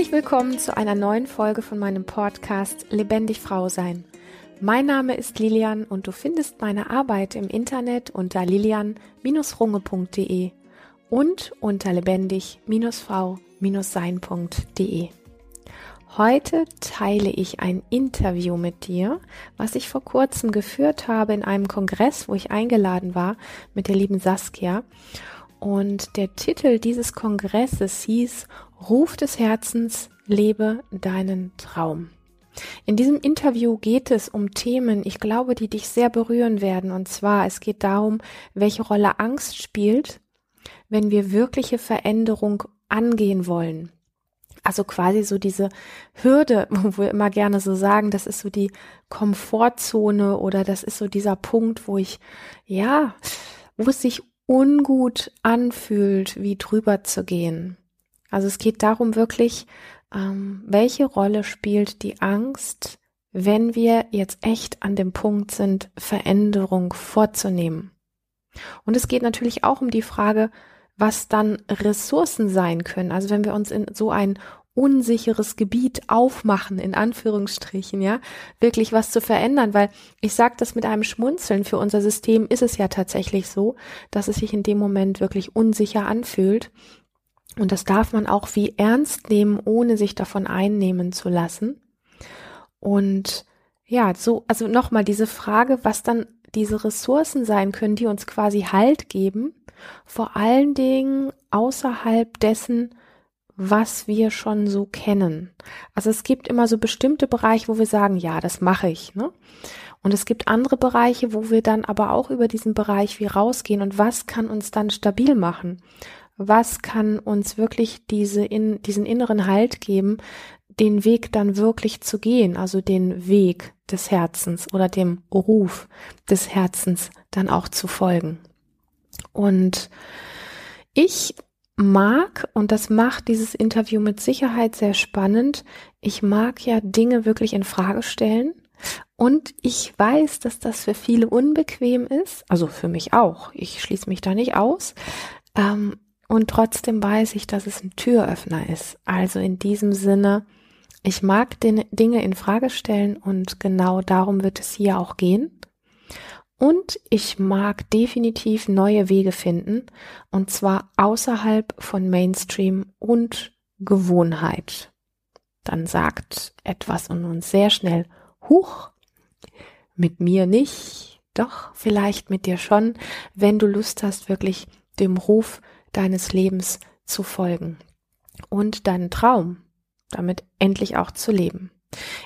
Herzlich willkommen zu einer neuen Folge von meinem Podcast Lebendig Frau sein. Mein Name ist Lilian und du findest meine Arbeit im Internet unter lilian-runge.de und unter lebendig-frau-sein.de. Heute teile ich ein Interview mit dir, was ich vor kurzem geführt habe in einem Kongress, wo ich eingeladen war mit der lieben Saskia. Und der Titel dieses Kongresses hieß Ruf des Herzens, lebe deinen Traum. In diesem Interview geht es um Themen, ich glaube, die dich sehr berühren werden. Und zwar, es geht darum, welche Rolle Angst spielt, wenn wir wirkliche Veränderung angehen wollen. Also quasi so diese Hürde, wo wir immer gerne so sagen, das ist so die Komfortzone oder das ist so dieser Punkt, wo ich, ja, wo es sich ungut anfühlt, wie drüber zu gehen. Also es geht darum wirklich, ähm, welche Rolle spielt die Angst, wenn wir jetzt echt an dem Punkt sind, Veränderung vorzunehmen. Und es geht natürlich auch um die Frage, was dann Ressourcen sein können. Also wenn wir uns in so ein unsicheres Gebiet aufmachen, in Anführungsstrichen, ja, wirklich was zu verändern, weil ich sage das mit einem Schmunzeln, für unser System ist es ja tatsächlich so, dass es sich in dem Moment wirklich unsicher anfühlt. Und das darf man auch wie ernst nehmen, ohne sich davon einnehmen zu lassen. Und ja, so, also nochmal diese Frage, was dann diese Ressourcen sein können, die uns quasi Halt geben, vor allen Dingen außerhalb dessen, was wir schon so kennen. Also es gibt immer so bestimmte Bereiche, wo wir sagen, ja, das mache ich. Ne? Und es gibt andere Bereiche, wo wir dann aber auch über diesen Bereich wie rausgehen und was kann uns dann stabil machen? Was kann uns wirklich diese in, diesen inneren Halt geben, den Weg dann wirklich zu gehen, also den Weg des Herzens oder dem Ruf des Herzens dann auch zu folgen. Und ich mag, und das macht dieses Interview mit Sicherheit sehr spannend, ich mag ja Dinge wirklich in Frage stellen. Und ich weiß, dass das für viele unbequem ist, also für mich auch. Ich schließe mich da nicht aus. Ähm, und trotzdem weiß ich, dass es ein Türöffner ist. Also in diesem Sinne, ich mag den, Dinge in Frage stellen und genau darum wird es hier auch gehen. Und ich mag definitiv neue Wege finden, und zwar außerhalb von Mainstream und Gewohnheit. Dann sagt etwas und nun sehr schnell, huch, mit mir nicht, doch vielleicht mit dir schon, wenn du Lust hast, wirklich dem Ruf deines Lebens zu folgen und deinen Traum damit endlich auch zu leben.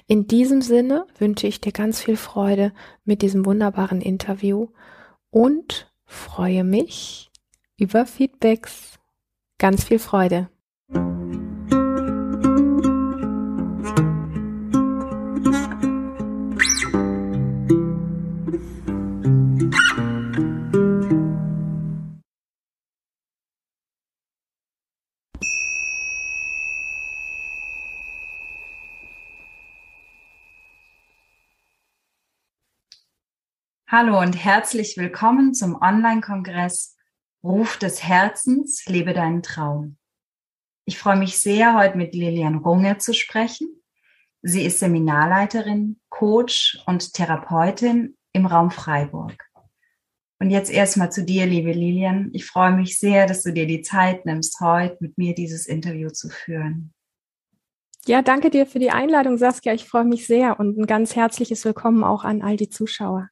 In diesem Sinne wünsche ich dir ganz viel Freude mit diesem wunderbaren Interview und freue mich über Feedbacks. Ganz viel Freude. Hallo und herzlich willkommen zum Online-Kongress Ruf des Herzens, lebe deinen Traum. Ich freue mich sehr, heute mit Lilian Runge zu sprechen. Sie ist Seminarleiterin, Coach und Therapeutin im Raum Freiburg. Und jetzt erstmal zu dir, liebe Lilian. Ich freue mich sehr, dass du dir die Zeit nimmst, heute mit mir dieses Interview zu führen. Ja, danke dir für die Einladung, Saskia. Ich freue mich sehr und ein ganz herzliches Willkommen auch an all die Zuschauer.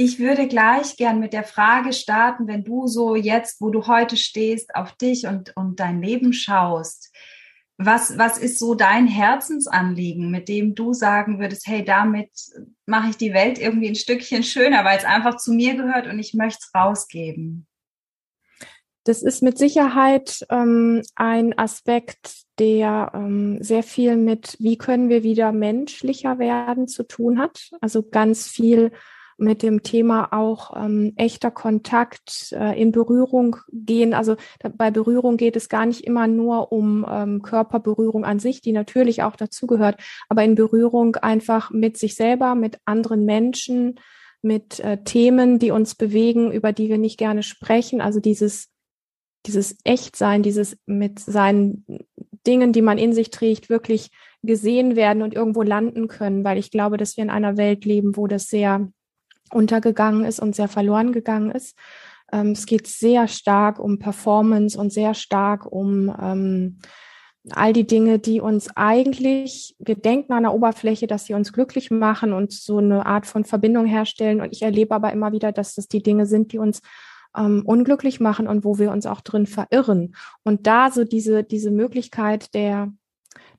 Ich würde gleich gern mit der Frage starten, wenn du so jetzt, wo du heute stehst, auf dich und, und dein Leben schaust. Was, was ist so dein Herzensanliegen, mit dem du sagen würdest, hey, damit mache ich die Welt irgendwie ein Stückchen schöner, weil es einfach zu mir gehört und ich möchte es rausgeben? Das ist mit Sicherheit ähm, ein Aspekt, der ähm, sehr viel mit, wie können wir wieder menschlicher werden, zu tun hat. Also ganz viel mit dem Thema auch ähm, echter Kontakt äh, in Berührung gehen. Also da, bei Berührung geht es gar nicht immer nur um ähm, Körperberührung an sich, die natürlich auch dazugehört, aber in Berührung einfach mit sich selber, mit anderen Menschen, mit äh, Themen, die uns bewegen, über die wir nicht gerne sprechen. Also dieses dieses Echtsein, dieses mit seinen Dingen, die man in sich trägt, wirklich gesehen werden und irgendwo landen können, weil ich glaube, dass wir in einer Welt leben, wo das sehr untergegangen ist und sehr verloren gegangen ist. Ähm, es geht sehr stark um Performance und sehr stark um ähm, all die Dinge, die uns eigentlich, wir denken an der Oberfläche, dass sie uns glücklich machen und so eine Art von Verbindung herstellen. Und ich erlebe aber immer wieder, dass das die Dinge sind, die uns ähm, unglücklich machen und wo wir uns auch drin verirren. Und da so diese, diese Möglichkeit der,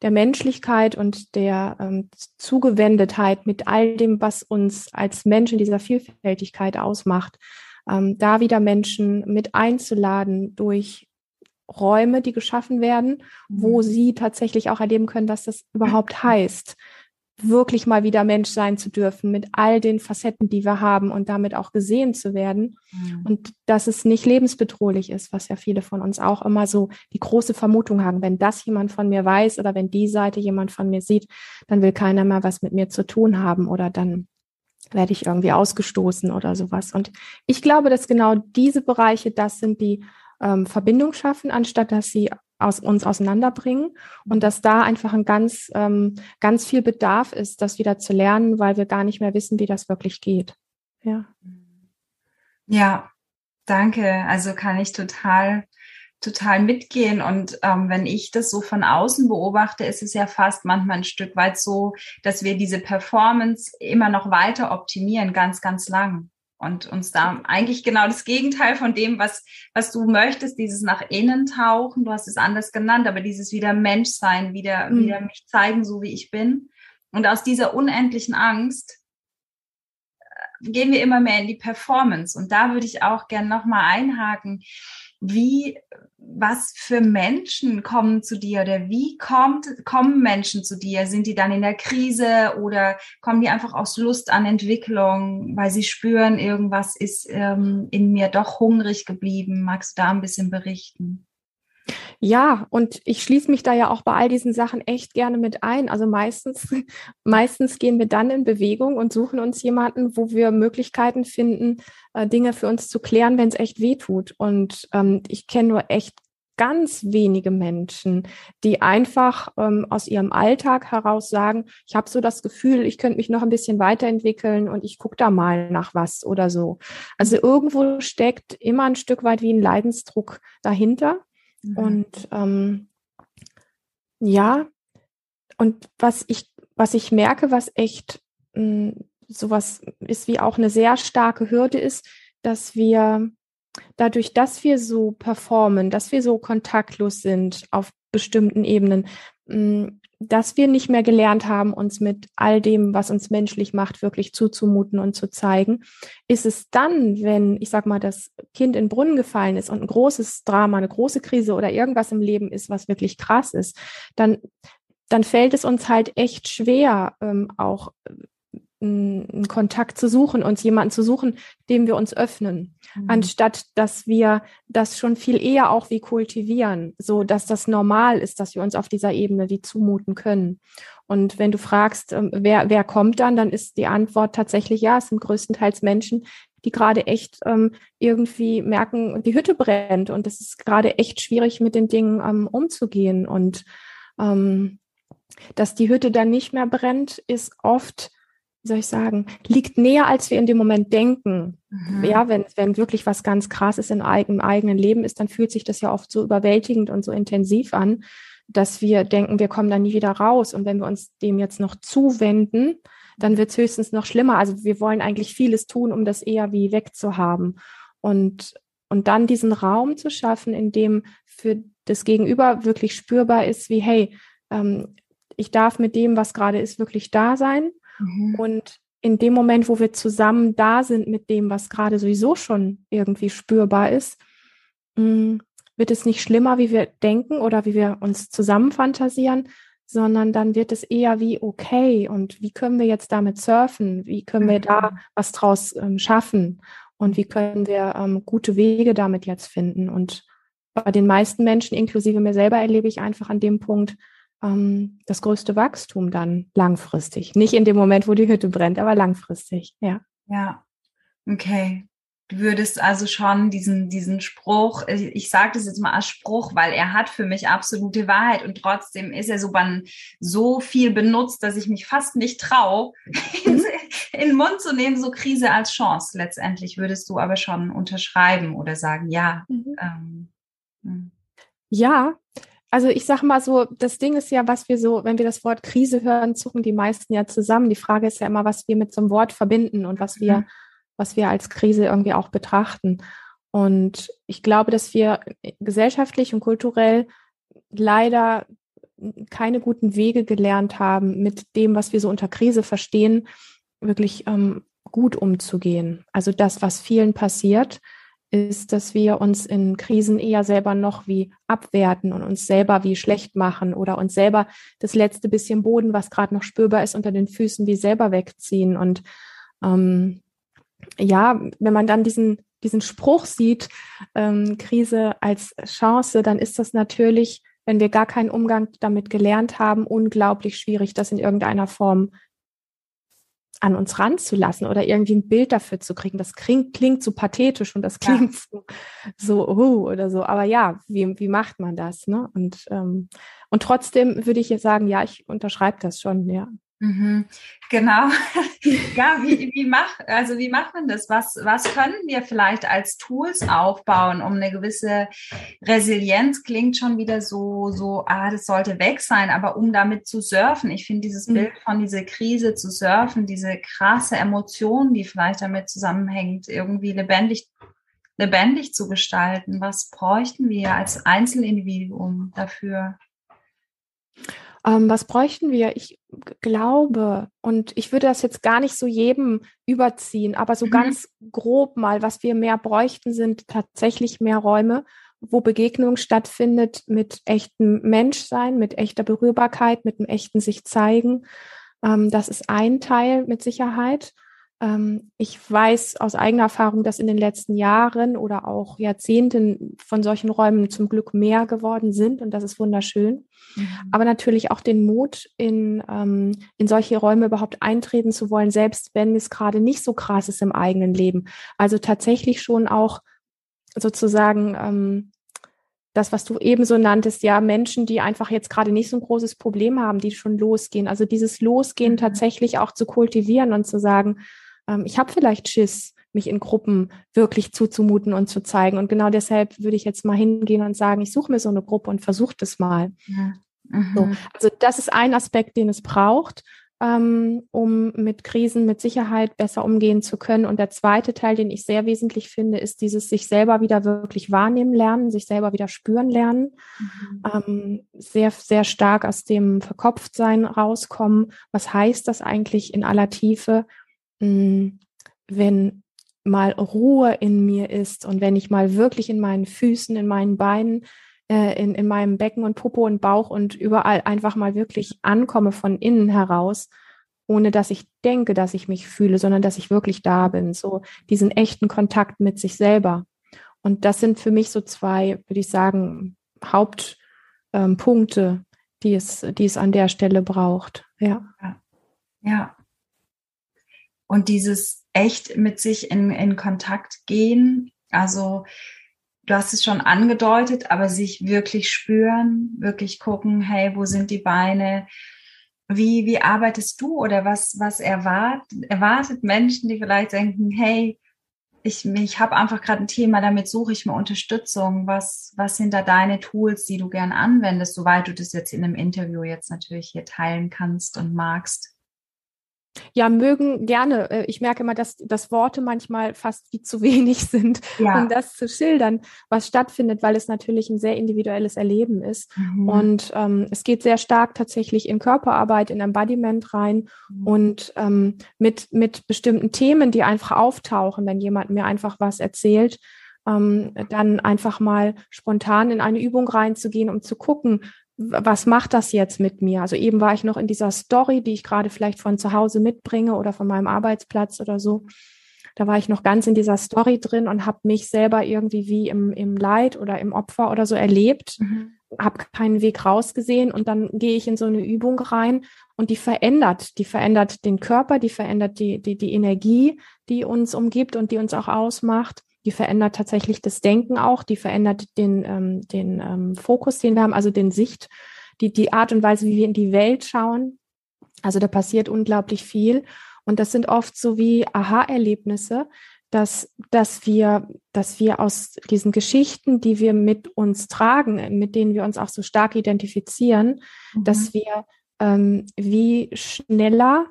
der Menschlichkeit und der ähm, Zugewendetheit mit all dem, was uns als Menschen dieser Vielfältigkeit ausmacht, ähm, da wieder Menschen mit einzuladen durch Räume, die geschaffen werden, wo mhm. sie tatsächlich auch erleben können, was das überhaupt heißt, wirklich mal wieder Mensch sein zu dürfen mit all den Facetten, die wir haben und damit auch gesehen zu werden. Mhm. Und dass es nicht lebensbedrohlich ist, was ja viele von uns auch immer so die große Vermutung haben. Wenn das jemand von mir weiß oder wenn die Seite jemand von mir sieht, dann will keiner mehr was mit mir zu tun haben oder dann werde ich irgendwie ausgestoßen oder sowas. Und ich glaube, dass genau diese Bereiche das sind, die ähm, Verbindung schaffen, anstatt dass sie aus uns auseinanderbringen und dass da einfach ein ganz, ähm, ganz viel Bedarf ist, das wieder zu lernen, weil wir gar nicht mehr wissen, wie das wirklich geht. Ja. Ja, danke. Also kann ich total, total mitgehen. Und ähm, wenn ich das so von außen beobachte, ist es ja fast manchmal ein Stück weit so, dass wir diese Performance immer noch weiter optimieren, ganz, ganz lang und uns da eigentlich genau das Gegenteil von dem, was, was du möchtest, dieses nach innen tauchen, du hast es anders genannt, aber dieses wieder Mensch sein, wieder, mhm. wieder mich zeigen, so wie ich bin. Und aus dieser unendlichen Angst äh, gehen wir immer mehr in die Performance. Und da würde ich auch gerne nochmal einhaken. Wie, was für Menschen kommen zu dir oder wie kommt, kommen Menschen zu dir? Sind die dann in der Krise oder kommen die einfach aus Lust an Entwicklung, weil sie spüren, irgendwas ist ähm, in mir doch hungrig geblieben? Magst du da ein bisschen berichten? Ja, und ich schließe mich da ja auch bei all diesen Sachen echt gerne mit ein. Also meistens, meistens gehen wir dann in Bewegung und suchen uns jemanden, wo wir Möglichkeiten finden, äh, Dinge für uns zu klären, wenn es echt weh tut. Und ähm, ich kenne nur echt ganz wenige Menschen, die einfach ähm, aus ihrem Alltag heraus sagen, ich habe so das Gefühl, ich könnte mich noch ein bisschen weiterentwickeln und ich gucke da mal nach was oder so. Also irgendwo steckt immer ein Stück weit wie ein Leidensdruck dahinter. Mhm. Und ähm, ja, und was ich, was ich merke, was echt mh, hm, sowas ist wie auch eine sehr starke Hürde ist, dass wir dadurch, dass wir so performen, dass wir so kontaktlos sind auf bestimmten Ebenen, mh, hm, dass wir nicht mehr gelernt haben, uns mit all dem, was uns menschlich macht, wirklich zuzumuten und zu zeigen, ist es dann, wenn, ich sag mal, das Kind in den Brunnen gefallen ist und ein großes Drama, eine große Krise oder irgendwas im Leben ist, was wirklich krass ist, dann, dann fällt es uns halt echt schwer, ähm, auch einen Kontakt zu suchen, uns jemanden zu suchen, dem wir uns öffnen, mhm. anstatt dass wir das schon viel eher auch wie kultivieren, so dass das normal ist, dass wir uns auf dieser Ebene wie zumuten können. Und wenn du fragst, ähm, wer, wer kommt dann, dann ist die Antwort tatsächlich ja, es sind größtenteils Menschen, die gerade echt ähm, irgendwie merken, die Hütte brennt und es ist gerade echt schwierig, mit den Dingen ähm, umzugehen. Und ähm, dass die Hütte dann nicht mehr brennt, ist oft wie soll ich sagen, liegt näher, als wir in dem Moment denken. Mhm. Ja, wenn, wenn wirklich was ganz krasses in eigenem eigenen Leben ist, dann fühlt sich das ja oft so überwältigend und so intensiv an, dass wir denken, wir kommen da nie wieder raus. Und wenn wir uns dem jetzt noch zuwenden, dann wird es höchstens noch schlimmer. Also wir wollen eigentlich vieles tun, um das eher wie wegzuhaben. Und, und dann diesen Raum zu schaffen, in dem für das Gegenüber wirklich spürbar ist, wie, hey, ähm, ich darf mit dem, was gerade ist, wirklich da sein. Mhm. Und in dem Moment, wo wir zusammen da sind mit dem, was gerade sowieso schon irgendwie spürbar ist, mm, wird es nicht schlimmer, wie wir denken oder wie wir uns zusammen fantasieren, sondern dann wird es eher wie okay und wie können wir jetzt damit surfen? Wie können wir da mhm. was draus ähm, schaffen? Und wie können wir ähm, gute Wege damit jetzt finden? Und bei den meisten Menschen, inklusive mir selber, erlebe ich einfach an dem Punkt, ähm, das größte Wachstum dann langfristig. Nicht in dem Moment, wo die Hütte brennt, aber langfristig, ja. Ja, okay. Du würdest also schon diesen, diesen Spruch, ich sage das jetzt mal als Spruch, weil er hat für mich absolute Wahrheit und trotzdem ist er so, so viel benutzt, dass ich mich fast nicht traue, in, in den Mund zu nehmen, so Krise als Chance. Letztendlich würdest du aber schon unterschreiben oder sagen, ja. Mhm. Ähm, hm. ja, also ich sage mal so, das Ding ist ja, was wir so, wenn wir das Wort Krise hören, zucken die meisten ja zusammen. Die Frage ist ja immer, was wir mit so einem Wort verbinden und was wir mhm was wir als Krise irgendwie auch betrachten. Und ich glaube, dass wir gesellschaftlich und kulturell leider keine guten Wege gelernt haben, mit dem, was wir so unter Krise verstehen, wirklich ähm, gut umzugehen. Also das, was vielen passiert, ist, dass wir uns in Krisen eher selber noch wie abwerten und uns selber wie schlecht machen oder uns selber das letzte bisschen Boden, was gerade noch spürbar ist, unter den Füßen wie selber wegziehen. Und ähm, ja, wenn man dann diesen, diesen Spruch sieht, ähm, Krise als Chance, dann ist das natürlich, wenn wir gar keinen Umgang damit gelernt haben, unglaublich schwierig, das in irgendeiner Form an uns ranzulassen oder irgendwie ein Bild dafür zu kriegen. Das klingt, klingt so pathetisch und das klingt ja. so, uh, oder so. Aber ja, wie, wie macht man das? Ne? Und, ähm, und trotzdem würde ich jetzt sagen, ja, ich unterschreibe das schon, ja. Mhm, genau. ja, wie, wie macht, also wie macht man das? Was, was können wir vielleicht als Tools aufbauen, um eine gewisse Resilienz klingt schon wieder so, so, ah, das sollte weg sein, aber um damit zu surfen, ich finde dieses mhm. Bild von dieser Krise zu surfen, diese krasse Emotion, die vielleicht damit zusammenhängt, irgendwie lebendig, lebendig zu gestalten. Was bräuchten wir als Einzelindividuum dafür? Ähm, was bräuchten wir? Ich glaube, und ich würde das jetzt gar nicht so jedem überziehen, aber so mhm. ganz grob mal, was wir mehr bräuchten, sind tatsächlich mehr Räume, wo Begegnung stattfindet mit echtem Menschsein, mit echter Berührbarkeit, mit einem echten sich zeigen. Ähm, das ist ein Teil mit Sicherheit. Ähm, ich weiß aus eigener Erfahrung, dass in den letzten Jahren oder auch Jahrzehnten von solchen Räumen zum Glück mehr geworden sind und das ist wunderschön. Mhm. Aber natürlich auch den Mut, in, ähm, in solche Räume überhaupt eintreten zu wollen, selbst wenn es gerade nicht so krass ist im eigenen Leben. Also tatsächlich schon auch sozusagen ähm, das, was du eben so nanntest, ja, Menschen, die einfach jetzt gerade nicht so ein großes Problem haben, die schon losgehen. Also dieses Losgehen mhm. tatsächlich auch zu kultivieren und zu sagen, ähm, ich habe vielleicht Schiss, mich in Gruppen wirklich zuzumuten und zu zeigen. Und genau deshalb würde ich jetzt mal hingehen und sagen, ich suche mir so eine Gruppe und versuche das mal. Ja. Mhm. So. Also das ist ein Aspekt, den es braucht, ähm, um mit Krisen mit Sicherheit besser umgehen zu können. Und der zweite Teil, den ich sehr wesentlich finde, ist dieses sich selber wieder wirklich wahrnehmen lernen, sich selber wieder spüren lernen, mhm. ähm, sehr, sehr stark aus dem Verkopftsein rauskommen. Was heißt das eigentlich in aller Tiefe? Mm, wenn mal Ruhe in mir ist und wenn ich mal wirklich in meinen Füßen, in meinen Beinen, äh, in, in meinem Becken und Popo und Bauch und überall einfach mal wirklich ankomme von innen heraus, ohne dass ich denke, dass ich mich fühle, sondern dass ich wirklich da bin. So diesen echten Kontakt mit sich selber. Und das sind für mich so zwei, würde ich sagen, Hauptpunkte, ähm, die es, die es an der Stelle braucht. Ja. ja. Und dieses echt mit sich in, in Kontakt gehen. Also du hast es schon angedeutet, aber sich wirklich spüren, wirklich gucken, hey, wo sind die Beine? Wie, wie arbeitest du oder was, was erwartet, erwartet Menschen, die vielleicht denken, hey, ich, ich habe einfach gerade ein Thema, damit suche ich mir Unterstützung. Was, was sind da deine Tools, die du gern anwendest, soweit du das jetzt in einem Interview jetzt natürlich hier teilen kannst und magst? Ja, mögen gerne. Äh, ich merke immer, dass, dass Worte manchmal fast wie zu wenig sind, ja. um das zu schildern, was stattfindet, weil es natürlich ein sehr individuelles Erleben ist. Mhm. Und ähm, es geht sehr stark tatsächlich in Körperarbeit, in Embodiment rein mhm. und ähm, mit, mit bestimmten Themen, die einfach auftauchen, wenn jemand mir einfach was erzählt, ähm, dann einfach mal spontan in eine Übung reinzugehen, um zu gucken, was macht das jetzt mit mir? Also eben war ich noch in dieser Story, die ich gerade vielleicht von zu Hause mitbringe oder von meinem Arbeitsplatz oder so. Da war ich noch ganz in dieser Story drin und habe mich selber irgendwie wie im, im Leid oder im Opfer oder so erlebt. Mhm. habe keinen Weg rausgesehen und dann gehe ich in so eine Übung rein und die verändert, die verändert den Körper, die verändert die, die, die Energie, die uns umgibt und die uns auch ausmacht. Die verändert tatsächlich das Denken auch, die verändert den, ähm, den ähm, Fokus, den wir haben, also den Sicht, die, die Art und Weise, wie wir in die Welt schauen. Also da passiert unglaublich viel. Und das sind oft so wie Aha-Erlebnisse, dass, dass wir, dass wir aus diesen Geschichten, die wir mit uns tragen, mit denen wir uns auch so stark identifizieren, mhm. dass wir ähm, wie schneller,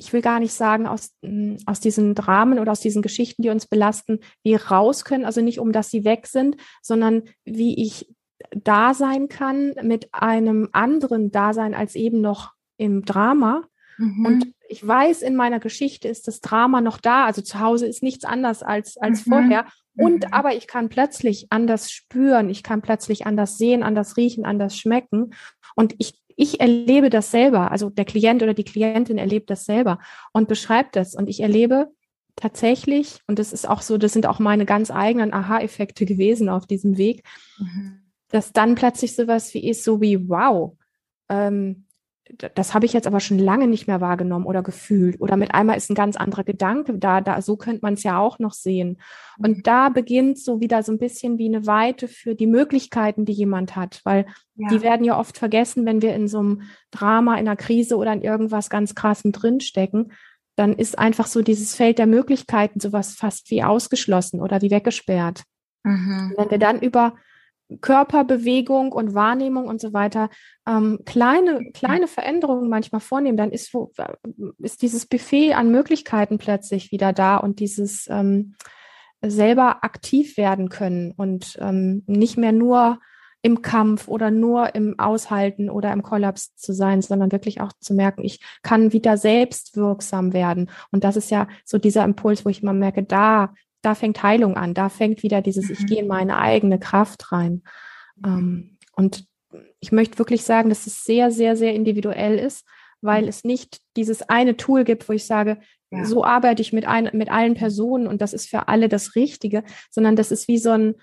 ich will gar nicht sagen, aus, mm, aus diesen Dramen oder aus diesen Geschichten, die uns belasten, wie raus können. Also nicht um, dass sie weg sind, sondern wie ich da sein kann mit einem anderen Dasein als eben noch im Drama. Mhm. Und ich weiß, in meiner Geschichte ist das Drama noch da. Also zu Hause ist nichts anders als, als mhm. vorher. Und mhm. aber ich kann plötzlich anders spüren, ich kann plötzlich anders sehen, anders riechen, anders schmecken. Und ich, ich erlebe das selber. Also der Klient oder die Klientin erlebt das selber und beschreibt das. Und ich erlebe tatsächlich, und das ist auch so, das sind auch meine ganz eigenen Aha-Effekte gewesen auf diesem Weg, mhm. dass dann plötzlich sowas wie ist, so wie, wow, ähm, das habe ich jetzt aber schon lange nicht mehr wahrgenommen oder gefühlt. Oder mit einmal ist ein ganz anderer Gedanke da, da so könnte man es ja auch noch sehen. Und mhm. da beginnt so wieder so ein bisschen wie eine Weite für die Möglichkeiten, die jemand hat, weil ja. die werden ja oft vergessen, wenn wir in so einem Drama, in einer Krise oder in irgendwas ganz krassen drinstecken. Dann ist einfach so dieses Feld der Möglichkeiten sowas fast wie ausgeschlossen oder wie weggesperrt. Mhm. Wenn wir dann über Körperbewegung und Wahrnehmung und so weiter ähm, kleine, kleine Veränderungen manchmal vornehmen, dann ist, wo, ist dieses Buffet an Möglichkeiten plötzlich wieder da und dieses ähm, selber aktiv werden können und ähm, nicht mehr nur im Kampf oder nur im Aushalten oder im Kollaps zu sein, sondern wirklich auch zu merken, ich kann wieder selbst wirksam werden. Und das ist ja so dieser Impuls, wo ich immer merke, da da fängt Heilung an, da fängt wieder dieses, mhm. ich gehe in meine eigene Kraft rein. Ähm, und ich möchte wirklich sagen, dass es sehr, sehr, sehr individuell ist, weil es nicht dieses eine Tool gibt, wo ich sage, ja. so arbeite ich mit, ein, mit allen Personen und das ist für alle das Richtige, sondern das ist wie so ein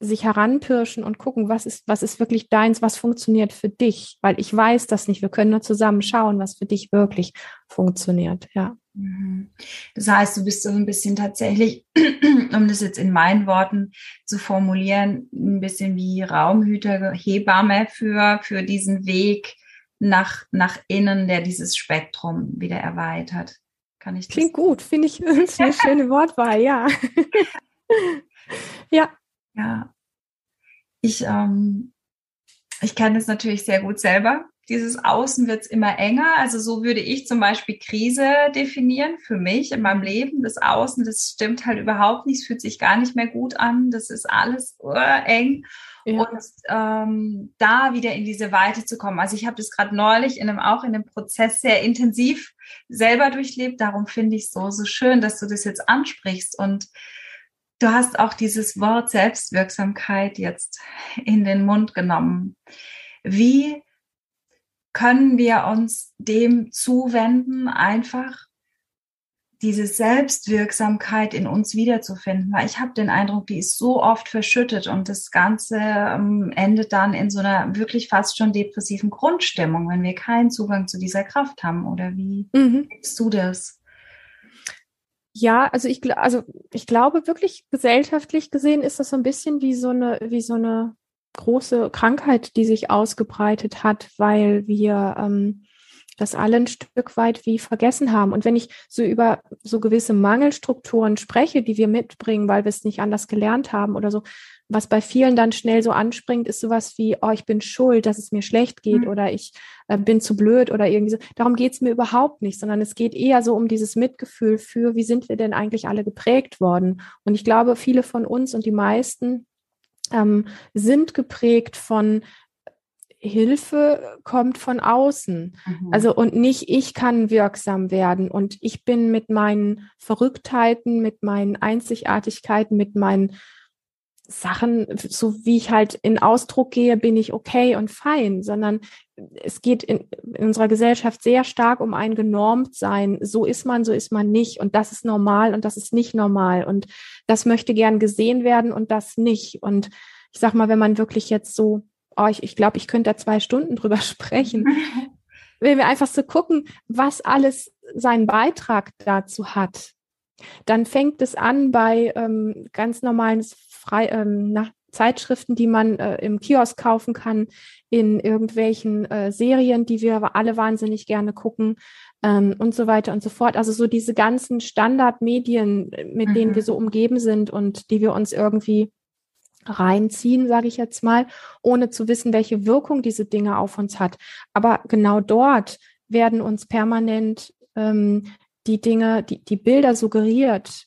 sich heranpirschen und gucken, was ist, was ist wirklich deins, was funktioniert für dich, weil ich weiß das nicht. Wir können nur zusammen schauen, was für dich wirklich funktioniert, ja. Mhm. Das heißt, du bist so ein bisschen tatsächlich, um das jetzt in meinen Worten zu formulieren, ein bisschen wie Raumhüter, Hebamme für, für diesen Weg nach, nach innen, der dieses Spektrum wieder erweitert. Kann ich das? Klingt gut, finde ich, das ist eine schöne Wortwahl, ja. ja. Ja. Ich, ähm, ich kenne es natürlich sehr gut selber dieses Außen wird immer enger. Also so würde ich zum Beispiel Krise definieren für mich in meinem Leben. Das Außen, das stimmt halt überhaupt nicht, es fühlt sich gar nicht mehr gut an. Das ist alles uh, eng. Ja. Und ähm, da wieder in diese Weite zu kommen. Also ich habe das gerade neulich in einem, auch in einem Prozess sehr intensiv selber durchlebt. Darum finde ich es so, so schön, dass du das jetzt ansprichst. Und du hast auch dieses Wort Selbstwirksamkeit jetzt in den Mund genommen. Wie können wir uns dem zuwenden, einfach diese Selbstwirksamkeit in uns wiederzufinden, weil ich habe den Eindruck, die ist so oft verschüttet und das Ganze ähm, endet dann in so einer wirklich fast schon depressiven Grundstimmung, wenn wir keinen Zugang zu dieser Kraft haben. Oder wie mhm. du das? Ja, also ich, also ich glaube wirklich gesellschaftlich gesehen ist das so ein bisschen wie so eine, wie so eine große Krankheit, die sich ausgebreitet hat, weil wir ähm, das alle ein Stück weit wie vergessen haben. Und wenn ich so über so gewisse Mangelstrukturen spreche, die wir mitbringen, weil wir es nicht anders gelernt haben oder so, was bei vielen dann schnell so anspringt, ist sowas wie, oh, ich bin schuld, dass es mir schlecht geht mhm. oder ich äh, bin zu blöd oder irgendwie so. Darum geht es mir überhaupt nicht, sondern es geht eher so um dieses Mitgefühl für, wie sind wir denn eigentlich alle geprägt worden? Und ich glaube, viele von uns und die meisten ähm, sind geprägt von Hilfe kommt von außen. Mhm. Also und nicht ich kann wirksam werden und ich bin mit meinen Verrücktheiten, mit meinen Einzigartigkeiten, mit meinen Sachen, so wie ich halt in Ausdruck gehe, bin ich okay und fein, sondern es geht in, in unserer Gesellschaft sehr stark um ein genormt sein. So ist man, so ist man nicht. Und das ist normal und das ist nicht normal. Und das möchte gern gesehen werden und das nicht. Und ich sag mal, wenn man wirklich jetzt so oh, ich, ich glaube, ich könnte da zwei Stunden drüber sprechen. Wenn wir einfach so gucken, was alles seinen Beitrag dazu hat, dann fängt es an bei ähm, ganz normalen Frei, ähm, nach Zeitschriften, die man äh, im Kiosk kaufen kann, in irgendwelchen äh, Serien, die wir alle wahnsinnig gerne gucken ähm, und so weiter und so fort. Also so diese ganzen Standardmedien, mit mhm. denen wir so umgeben sind und die wir uns irgendwie reinziehen, sage ich jetzt mal, ohne zu wissen, welche Wirkung diese Dinge auf uns hat. Aber genau dort werden uns permanent ähm, die Dinge, die, die Bilder suggeriert,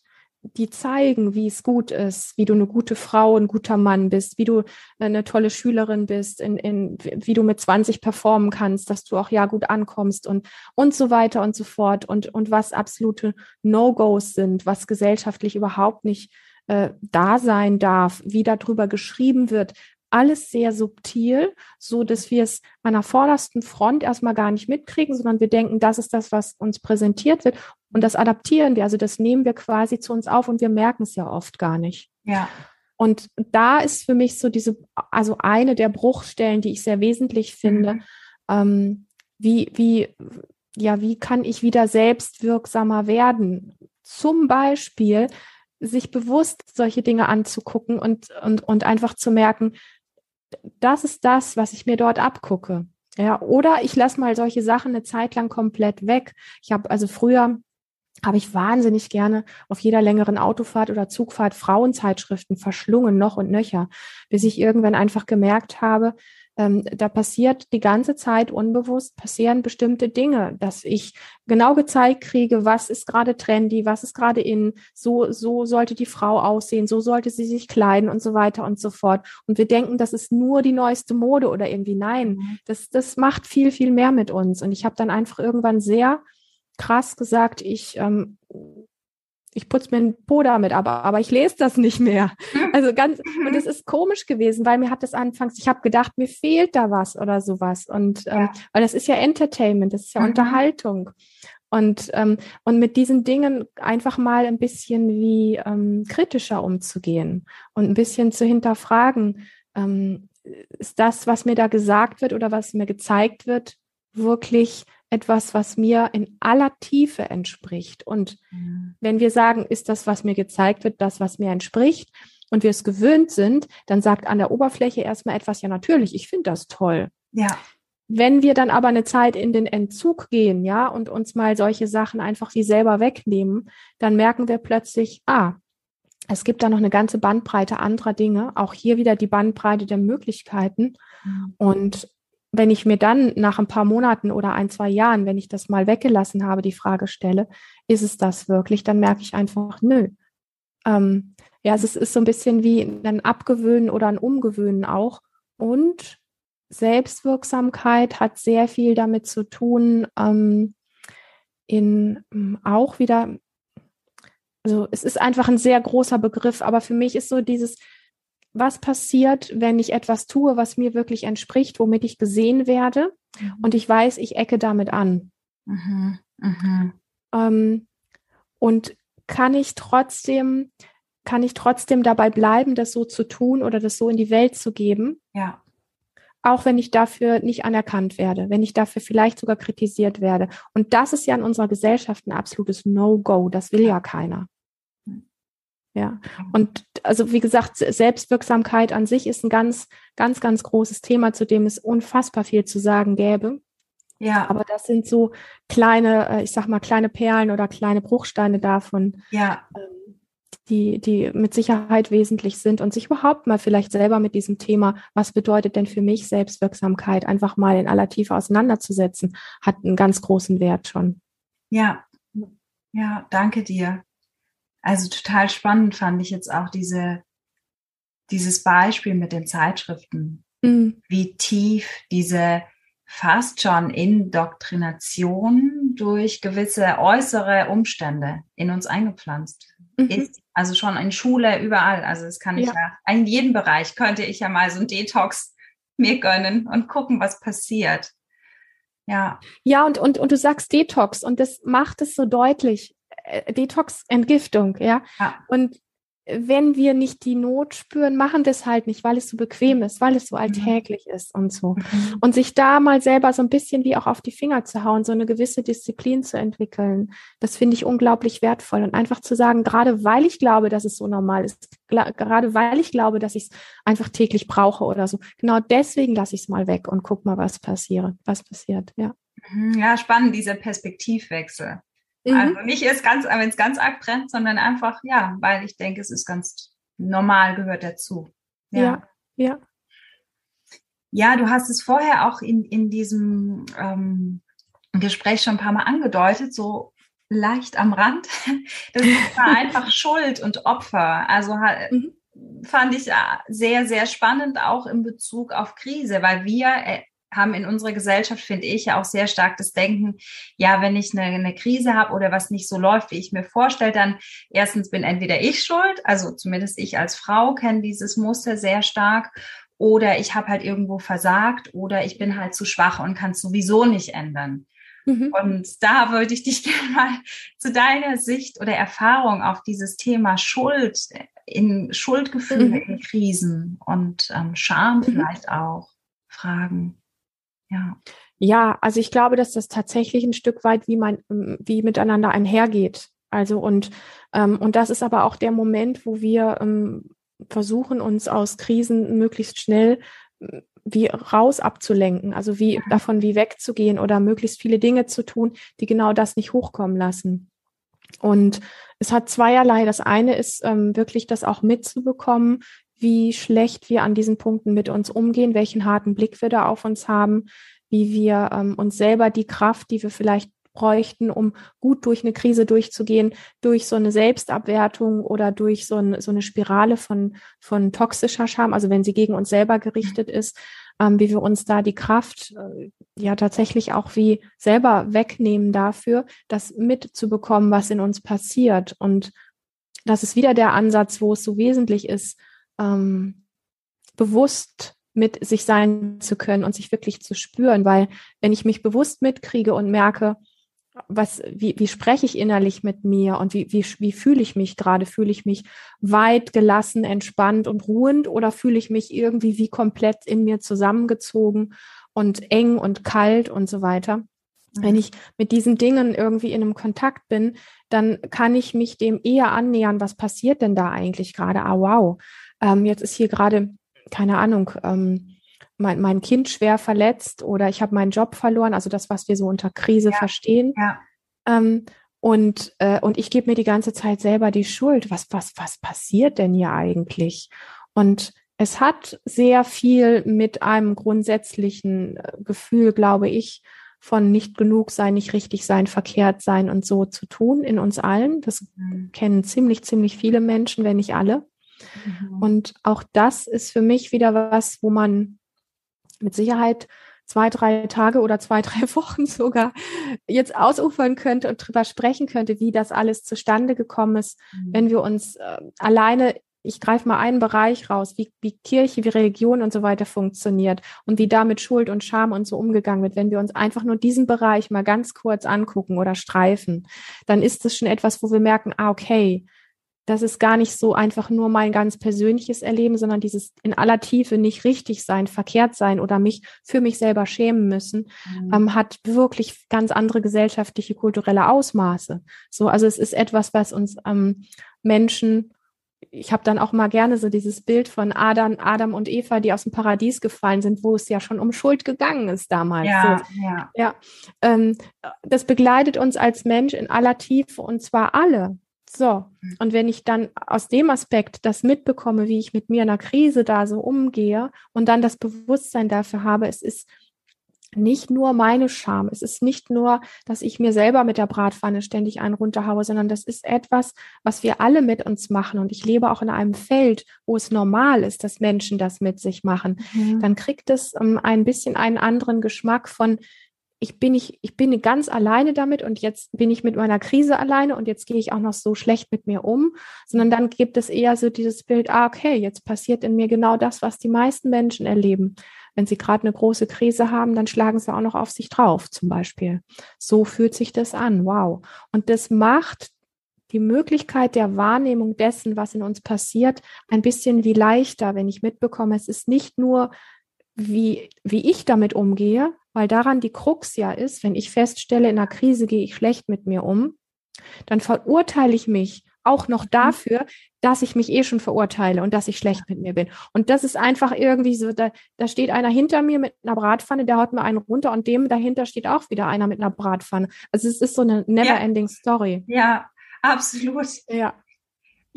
die zeigen, wie es gut ist, wie du eine gute Frau, ein guter Mann bist, wie du eine tolle Schülerin bist, in, in, wie du mit 20 performen kannst, dass du auch ja gut ankommst und, und so weiter und so fort und, und was absolute No-Gos sind, was gesellschaftlich überhaupt nicht äh, da sein darf, wie darüber geschrieben wird, alles sehr subtil, so dass wir es an der vordersten Front erstmal gar nicht mitkriegen, sondern wir denken, das ist das, was uns präsentiert wird. Und das adaptieren wir, also das nehmen wir quasi zu uns auf und wir merken es ja oft gar nicht. Ja. Und da ist für mich so diese, also eine der Bruchstellen, die ich sehr wesentlich finde, mhm. ähm, wie, wie, ja, wie kann ich wieder selbstwirksamer werden? Zum Beispiel sich bewusst solche Dinge anzugucken und, und, und einfach zu merken, das ist das, was ich mir dort abgucke. Ja, oder ich lasse mal solche Sachen eine Zeit lang komplett weg. Ich habe also früher habe ich wahnsinnig gerne auf jeder längeren Autofahrt oder Zugfahrt Frauenzeitschriften verschlungen, noch und nöcher, bis ich irgendwann einfach gemerkt habe, ähm, da passiert die ganze Zeit unbewusst, passieren bestimmte Dinge, dass ich genau gezeigt kriege, was ist gerade trendy, was ist gerade in, so, so sollte die Frau aussehen, so sollte sie sich kleiden und so weiter und so fort. Und wir denken, das ist nur die neueste Mode oder irgendwie nein, mhm. das, das macht viel, viel mehr mit uns. Und ich habe dann einfach irgendwann sehr krass gesagt, ich ähm, ich putze mir den Po damit, aber, aber ich lese das nicht mehr. Also ganz, und es ist komisch gewesen, weil mir hat das anfangs, ich habe gedacht, mir fehlt da was oder sowas. Und ähm, ja. weil das ist ja Entertainment, das ist ja mhm. Unterhaltung. Und, ähm, und mit diesen Dingen einfach mal ein bisschen wie ähm, kritischer umzugehen und ein bisschen zu hinterfragen, ähm, ist das, was mir da gesagt wird oder was mir gezeigt wird, wirklich etwas, was mir in aller Tiefe entspricht. Und mhm. wenn wir sagen, ist das, was mir gezeigt wird, das, was mir entspricht, und wir es gewöhnt sind, dann sagt an der Oberfläche erstmal etwas, ja natürlich, ich finde das toll. Ja. Wenn wir dann aber eine Zeit in den Entzug gehen, ja, und uns mal solche Sachen einfach wie selber wegnehmen, dann merken wir plötzlich, ah, es gibt da noch eine ganze Bandbreite anderer Dinge, auch hier wieder die Bandbreite der Möglichkeiten. Mhm. Und wenn ich mir dann nach ein paar Monaten oder ein, zwei Jahren, wenn ich das mal weggelassen habe, die Frage stelle, ist es das wirklich, dann merke ich einfach, nö. Ähm, ja, es ist so ein bisschen wie ein Abgewöhnen oder ein Umgewöhnen auch. Und Selbstwirksamkeit hat sehr viel damit zu tun, ähm, in ähm, auch wieder, also es ist einfach ein sehr großer Begriff, aber für mich ist so dieses was passiert, wenn ich etwas tue, was mir wirklich entspricht, womit ich gesehen werde mhm. und ich weiß, ich ecke damit an. Mhm. Mhm. Ähm, und kann ich trotzdem, kann ich trotzdem dabei bleiben, das so zu tun oder das so in die Welt zu geben? Ja. Auch wenn ich dafür nicht anerkannt werde, wenn ich dafür vielleicht sogar kritisiert werde. Und das ist ja in unserer Gesellschaft ein absolutes No-Go. Das will ja keiner. Ja, und also wie gesagt, Selbstwirksamkeit an sich ist ein ganz, ganz, ganz großes Thema, zu dem es unfassbar viel zu sagen gäbe. Ja. Aber das sind so kleine, äh, ich sag mal, kleine Perlen oder kleine Bruchsteine davon, ja. Ähm, die, die mit Sicherheit wesentlich sind und sich überhaupt mal vielleicht selber mit diesem Thema, was bedeutet denn für mich Selbstwirksamkeit, einfach mal in aller Tiefe auseinanderzusetzen, hat einen ganz großen Wert schon. Ja. Ja, danke dir. Also total spannend fand ich jetzt auch diese, dieses Beispiel mit den Zeitschriften, mhm. wie tief diese fast schon Indoktrination durch gewisse äußere Umstände in uns eingepflanzt mhm. ist. Also schon in Schule, überall. Also das kann ich ja. ja, in jedem Bereich könnte ich ja mal so ein Detox mir gönnen und gucken, was passiert. Ja. Ja, und, und, und du sagst Detox und das macht es so deutlich. Detox-Entgiftung, ja? ja. Und wenn wir nicht die Not spüren, machen das halt nicht, weil es so bequem ist, weil es so mhm. alltäglich ist und so. Mhm. Und sich da mal selber so ein bisschen wie auch auf die Finger zu hauen, so eine gewisse Disziplin zu entwickeln, das finde ich unglaublich wertvoll. Und einfach zu sagen, gerade weil ich glaube, dass es so normal ist, gerade weil ich glaube, dass ich es einfach täglich brauche oder so, genau deswegen lasse ich es mal weg und guck mal, was passiert, was passiert, ja. Mhm. Ja, spannend, dieser Perspektivwechsel. Mhm. Also nicht erst ganz, wenn es ganz arg brennt, sondern einfach, ja, weil ich denke, es ist ganz normal, gehört dazu. Ja, ja. Ja, ja du hast es vorher auch in, in diesem ähm, Gespräch schon ein paar Mal angedeutet, so leicht am Rand. Das war einfach Schuld und Opfer. Also mhm. fand ich sehr, sehr spannend auch in Bezug auf Krise, weil wir äh, haben in unserer Gesellschaft, finde ich, ja auch sehr stark das Denken, ja, wenn ich eine, eine Krise habe oder was nicht so läuft, wie ich mir vorstelle, dann erstens bin entweder ich schuld, also zumindest ich als Frau kenne dieses Muster sehr stark, oder ich habe halt irgendwo versagt oder ich bin halt zu schwach und kann es sowieso nicht ändern. Mhm. Und da würde ich dich gerne mal zu deiner Sicht oder Erfahrung auf dieses Thema Schuld, in Schuldgefühle mhm. in Krisen und ähm, Scham mhm. vielleicht auch fragen. Ja. Ja, also ich glaube, dass das tatsächlich ein Stück weit wie mein, wie miteinander einhergeht. Also und ähm, und das ist aber auch der Moment, wo wir ähm, versuchen, uns aus Krisen möglichst schnell wie raus abzulenken, also wie davon wie wegzugehen oder möglichst viele Dinge zu tun, die genau das nicht hochkommen lassen. Und es hat zweierlei. Das eine ist ähm, wirklich das auch mitzubekommen, wie schlecht wir an diesen Punkten mit uns umgehen, welchen harten Blick wir da auf uns haben, wie wir ähm, uns selber die Kraft, die wir vielleicht bräuchten, um gut durch eine Krise durchzugehen, durch so eine Selbstabwertung oder durch so, ein, so eine Spirale von, von toxischer Scham, also wenn sie gegen uns selber gerichtet ist, ähm, wie wir uns da die Kraft äh, ja tatsächlich auch wie selber wegnehmen dafür, das mitzubekommen, was in uns passiert. Und das ist wieder der Ansatz, wo es so wesentlich ist, ähm, bewusst mit sich sein zu können und sich wirklich zu spüren, weil wenn ich mich bewusst mitkriege und merke, was, wie, wie spreche ich innerlich mit mir und wie, wie, wie fühle ich mich gerade? Fühle ich mich weit, gelassen, entspannt und ruhend oder fühle ich mich irgendwie wie komplett in mir zusammengezogen und eng und kalt und so weiter? Wenn ich mit diesen Dingen irgendwie in einem Kontakt bin, dann kann ich mich dem eher annähern, was passiert denn da eigentlich gerade? Ah, wow, ähm, jetzt ist hier gerade, keine Ahnung, ähm, mein, mein Kind schwer verletzt oder ich habe meinen Job verloren, also das, was wir so unter Krise ja, verstehen. Ja. Ähm, und, äh, und ich gebe mir die ganze Zeit selber die Schuld. Was, was, was passiert denn hier eigentlich? Und es hat sehr viel mit einem grundsätzlichen äh, Gefühl, glaube ich, von nicht genug sein, nicht richtig sein, verkehrt sein und so zu tun in uns allen. Das mhm. kennen ziemlich, ziemlich viele Menschen, wenn nicht alle. Mhm. Und auch das ist für mich wieder was, wo man mit Sicherheit zwei, drei Tage oder zwei, drei Wochen sogar jetzt ausufern könnte und drüber sprechen könnte, wie das alles zustande gekommen ist, mhm. wenn wir uns äh, alleine ich greife mal einen Bereich raus, wie, wie Kirche, wie Religion und so weiter funktioniert und wie damit Schuld und Scham und so umgegangen wird. Wenn wir uns einfach nur diesen Bereich mal ganz kurz angucken oder streifen, dann ist es schon etwas, wo wir merken, ah, okay, das ist gar nicht so einfach nur mein ganz persönliches Erleben, sondern dieses in aller Tiefe nicht richtig sein, verkehrt sein oder mich für mich selber schämen müssen, mhm. ähm, hat wirklich ganz andere gesellschaftliche, kulturelle Ausmaße. So, also es ist etwas, was uns ähm, Menschen ich habe dann auch mal gerne so dieses Bild von Adam, Adam und Eva, die aus dem Paradies gefallen sind, wo es ja schon um Schuld gegangen ist damals. Ja, so, ja. ja ähm, das begleitet uns als Mensch in aller Tiefe und zwar alle. So, und wenn ich dann aus dem Aspekt das mitbekomme, wie ich mit mir in einer Krise da so umgehe und dann das Bewusstsein dafür habe, es ist nicht nur meine Scham, es ist nicht nur, dass ich mir selber mit der Bratpfanne ständig einen runterhaue, sondern das ist etwas, was wir alle mit uns machen. Und ich lebe auch in einem Feld, wo es normal ist, dass Menschen das mit sich machen. Mhm. Dann kriegt es um, ähm, ein bisschen einen anderen Geschmack von, ich bin nicht, ich bin ganz alleine damit und jetzt bin ich mit meiner Krise alleine und jetzt gehe ich auch noch so schlecht mit mir um, sondern dann gibt es eher so dieses Bild, ah, okay, jetzt passiert in mir genau das, was die meisten Menschen erleben. Wenn sie gerade eine große Krise haben, dann schlagen sie auch noch auf sich drauf, zum Beispiel. So fühlt sich das an. Wow. Und das macht die Möglichkeit der Wahrnehmung dessen, was in uns passiert, ein bisschen wie leichter, wenn ich mitbekomme, es ist nicht nur, wie, wie ich damit umgehe, weil daran die Krux ja ist, wenn ich feststelle, in einer Krise gehe ich schlecht mit mir um, dann verurteile ich mich auch noch mhm. dafür, dass ich mich eh schon verurteile und dass ich schlecht mit mir bin. Und das ist einfach irgendwie so, da, da steht einer hinter mir mit einer Bratpfanne, der haut mir einen runter und dem dahinter steht auch wieder einer mit einer Bratpfanne. Also es ist so eine never-ending ja. Story. Ja, absolut. Ja.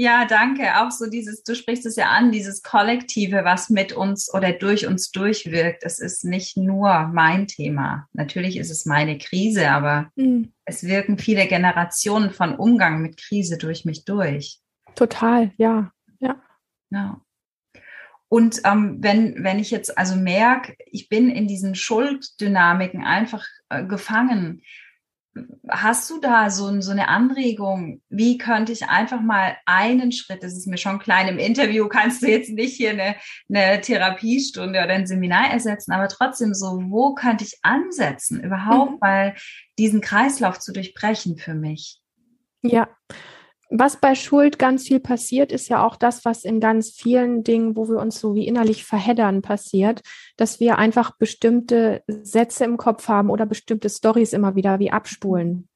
Ja, danke. Auch so dieses, du sprichst es ja an, dieses Kollektive, was mit uns oder durch uns durchwirkt. Es ist nicht nur mein Thema. Natürlich ist es meine Krise, aber mhm. es wirken viele Generationen von Umgang mit Krise durch mich durch. Total, ja, ja. Ja. Und ähm, wenn, wenn ich jetzt also merke, ich bin in diesen Schulddynamiken einfach äh, gefangen, Hast du da so, so eine Anregung? Wie könnte ich einfach mal einen Schritt, das ist mir schon klein im Interview, kannst du jetzt nicht hier eine, eine Therapiestunde oder ein Seminar ersetzen, aber trotzdem so, wo könnte ich ansetzen, überhaupt mhm. mal diesen Kreislauf zu durchbrechen für mich? Ja, was bei Schuld ganz viel passiert, ist ja auch das, was in ganz vielen Dingen, wo wir uns so wie innerlich verheddern, passiert, dass wir einfach bestimmte Sätze im Kopf haben oder bestimmte Stories immer wieder wie abspulen.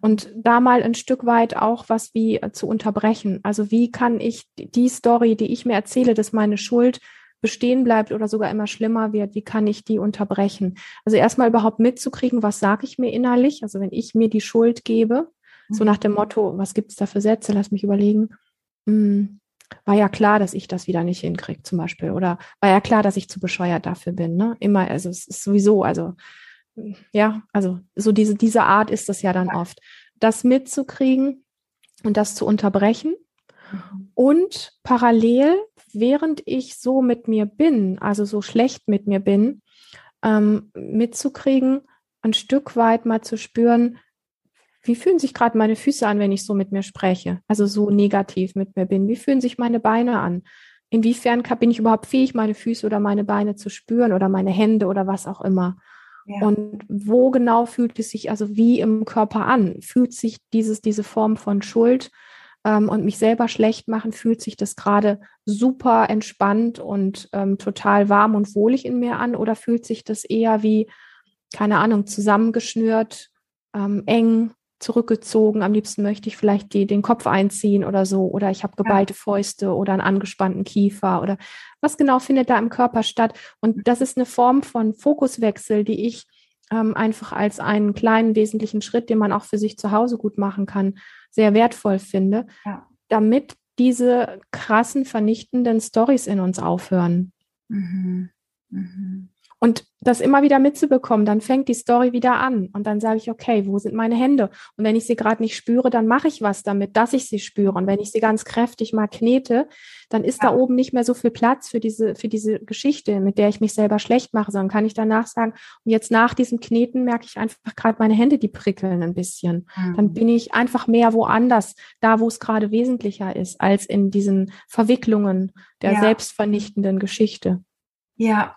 Und da mal ein Stück weit auch was wie zu unterbrechen. Also wie kann ich die Story, die ich mir erzähle, dass meine Schuld bestehen bleibt oder sogar immer schlimmer wird, wie kann ich die unterbrechen? Also erstmal überhaupt mitzukriegen, was sage ich mir innerlich? Also wenn ich mir die Schuld gebe, so nach dem Motto, was gibt es da für Sätze? Lass mich überlegen. Hm, war ja klar, dass ich das wieder nicht hinkriege, zum Beispiel. Oder war ja klar, dass ich zu bescheuert dafür bin. Ne? Immer, also es ist sowieso, also ja, also so diese, diese Art ist das ja dann oft. Das mitzukriegen und das zu unterbrechen. Mhm. Und parallel, während ich so mit mir bin, also so schlecht mit mir bin, ähm, mitzukriegen, ein Stück weit mal zu spüren, wie fühlen sich gerade meine Füße an, wenn ich so mit mir spreche, also so negativ mit mir bin? Wie fühlen sich meine Beine an? Inwiefern bin ich überhaupt fähig, meine Füße oder meine Beine zu spüren oder meine Hände oder was auch immer? Ja. Und wo genau fühlt es sich, also wie im Körper an? Fühlt sich dieses, diese Form von Schuld ähm, und mich selber schlecht machen, fühlt sich das gerade super entspannt und ähm, total warm und wohlig in mir an? Oder fühlt sich das eher wie, keine Ahnung, zusammengeschnürt, ähm, eng, zurückgezogen. Am liebsten möchte ich vielleicht die, den Kopf einziehen oder so. Oder ich habe geballte Fäuste oder einen angespannten Kiefer oder was genau findet da im Körper statt. Und das ist eine Form von Fokuswechsel, die ich ähm, einfach als einen kleinen wesentlichen Schritt, den man auch für sich zu Hause gut machen kann, sehr wertvoll finde, ja. damit diese krassen, vernichtenden Stories in uns aufhören. Mhm. Mhm. Und das immer wieder mitzubekommen, dann fängt die Story wieder an und dann sage ich, okay, wo sind meine Hände? Und wenn ich sie gerade nicht spüre, dann mache ich was damit, dass ich sie spüre. Und wenn ich sie ganz kräftig mal knete, dann ist ja. da oben nicht mehr so viel Platz für diese, für diese Geschichte, mit der ich mich selber schlecht mache, sondern kann ich danach sagen, und jetzt nach diesem Kneten merke ich einfach gerade meine Hände, die prickeln ein bisschen. Mhm. Dann bin ich einfach mehr woanders, da wo es gerade wesentlicher ist, als in diesen Verwicklungen der ja. selbstvernichtenden Geschichte. Ja,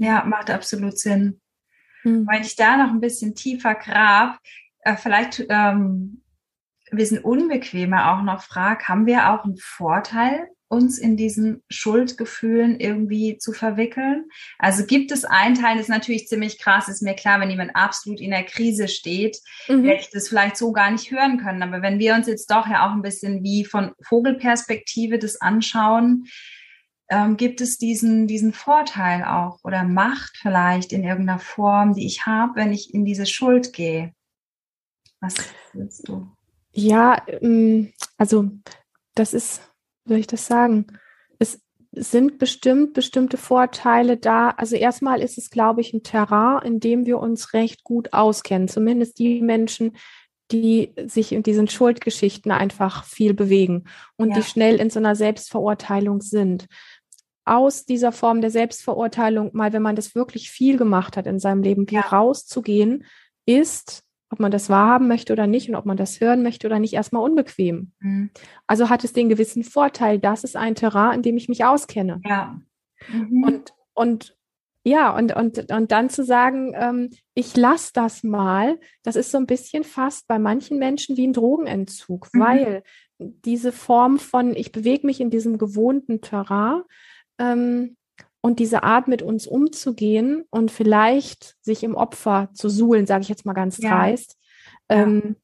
ja, macht absolut Sinn. Hm. Wenn ich da noch ein bisschen tiefer grab, äh, vielleicht ähm, ein bisschen unbequemer auch noch frag, haben wir auch einen Vorteil, uns in diesen Schuldgefühlen irgendwie zu verwickeln? Also gibt es einen Teil, das ist natürlich ziemlich krass, ist mir klar, wenn jemand absolut in der Krise steht, mhm. hätte ich das vielleicht so gar nicht hören können. Aber wenn wir uns jetzt doch ja auch ein bisschen wie von Vogelperspektive das anschauen, ähm, gibt es diesen, diesen Vorteil auch oder Macht vielleicht in irgendeiner Form, die ich habe, wenn ich in diese Schuld gehe? Was willst du? Ja, ähm, also das ist, wie soll ich das sagen? Es sind bestimmt bestimmte Vorteile da. Also erstmal ist es, glaube ich, ein Terrain, in dem wir uns recht gut auskennen. Zumindest die Menschen, die sich in diesen Schuldgeschichten einfach viel bewegen und ja. die schnell in so einer Selbstverurteilung sind aus dieser Form der Selbstverurteilung, mal wenn man das wirklich viel gemacht hat in seinem Leben, wie ja. rauszugehen, ist, ob man das wahrhaben möchte oder nicht und ob man das hören möchte oder nicht, erstmal unbequem. Mhm. Also hat es den gewissen Vorteil, das ist ein Terrain, in dem ich mich auskenne. Ja. Mhm. Und, und Ja, und, und, und dann zu sagen, ähm, ich lasse das mal, das ist so ein bisschen fast bei manchen Menschen wie ein Drogenentzug, mhm. weil diese Form von, ich bewege mich in diesem gewohnten Terrain ähm, und diese Art mit uns umzugehen und vielleicht sich im Opfer zu suhlen, sage ich jetzt mal ganz ja. dreist, ähm,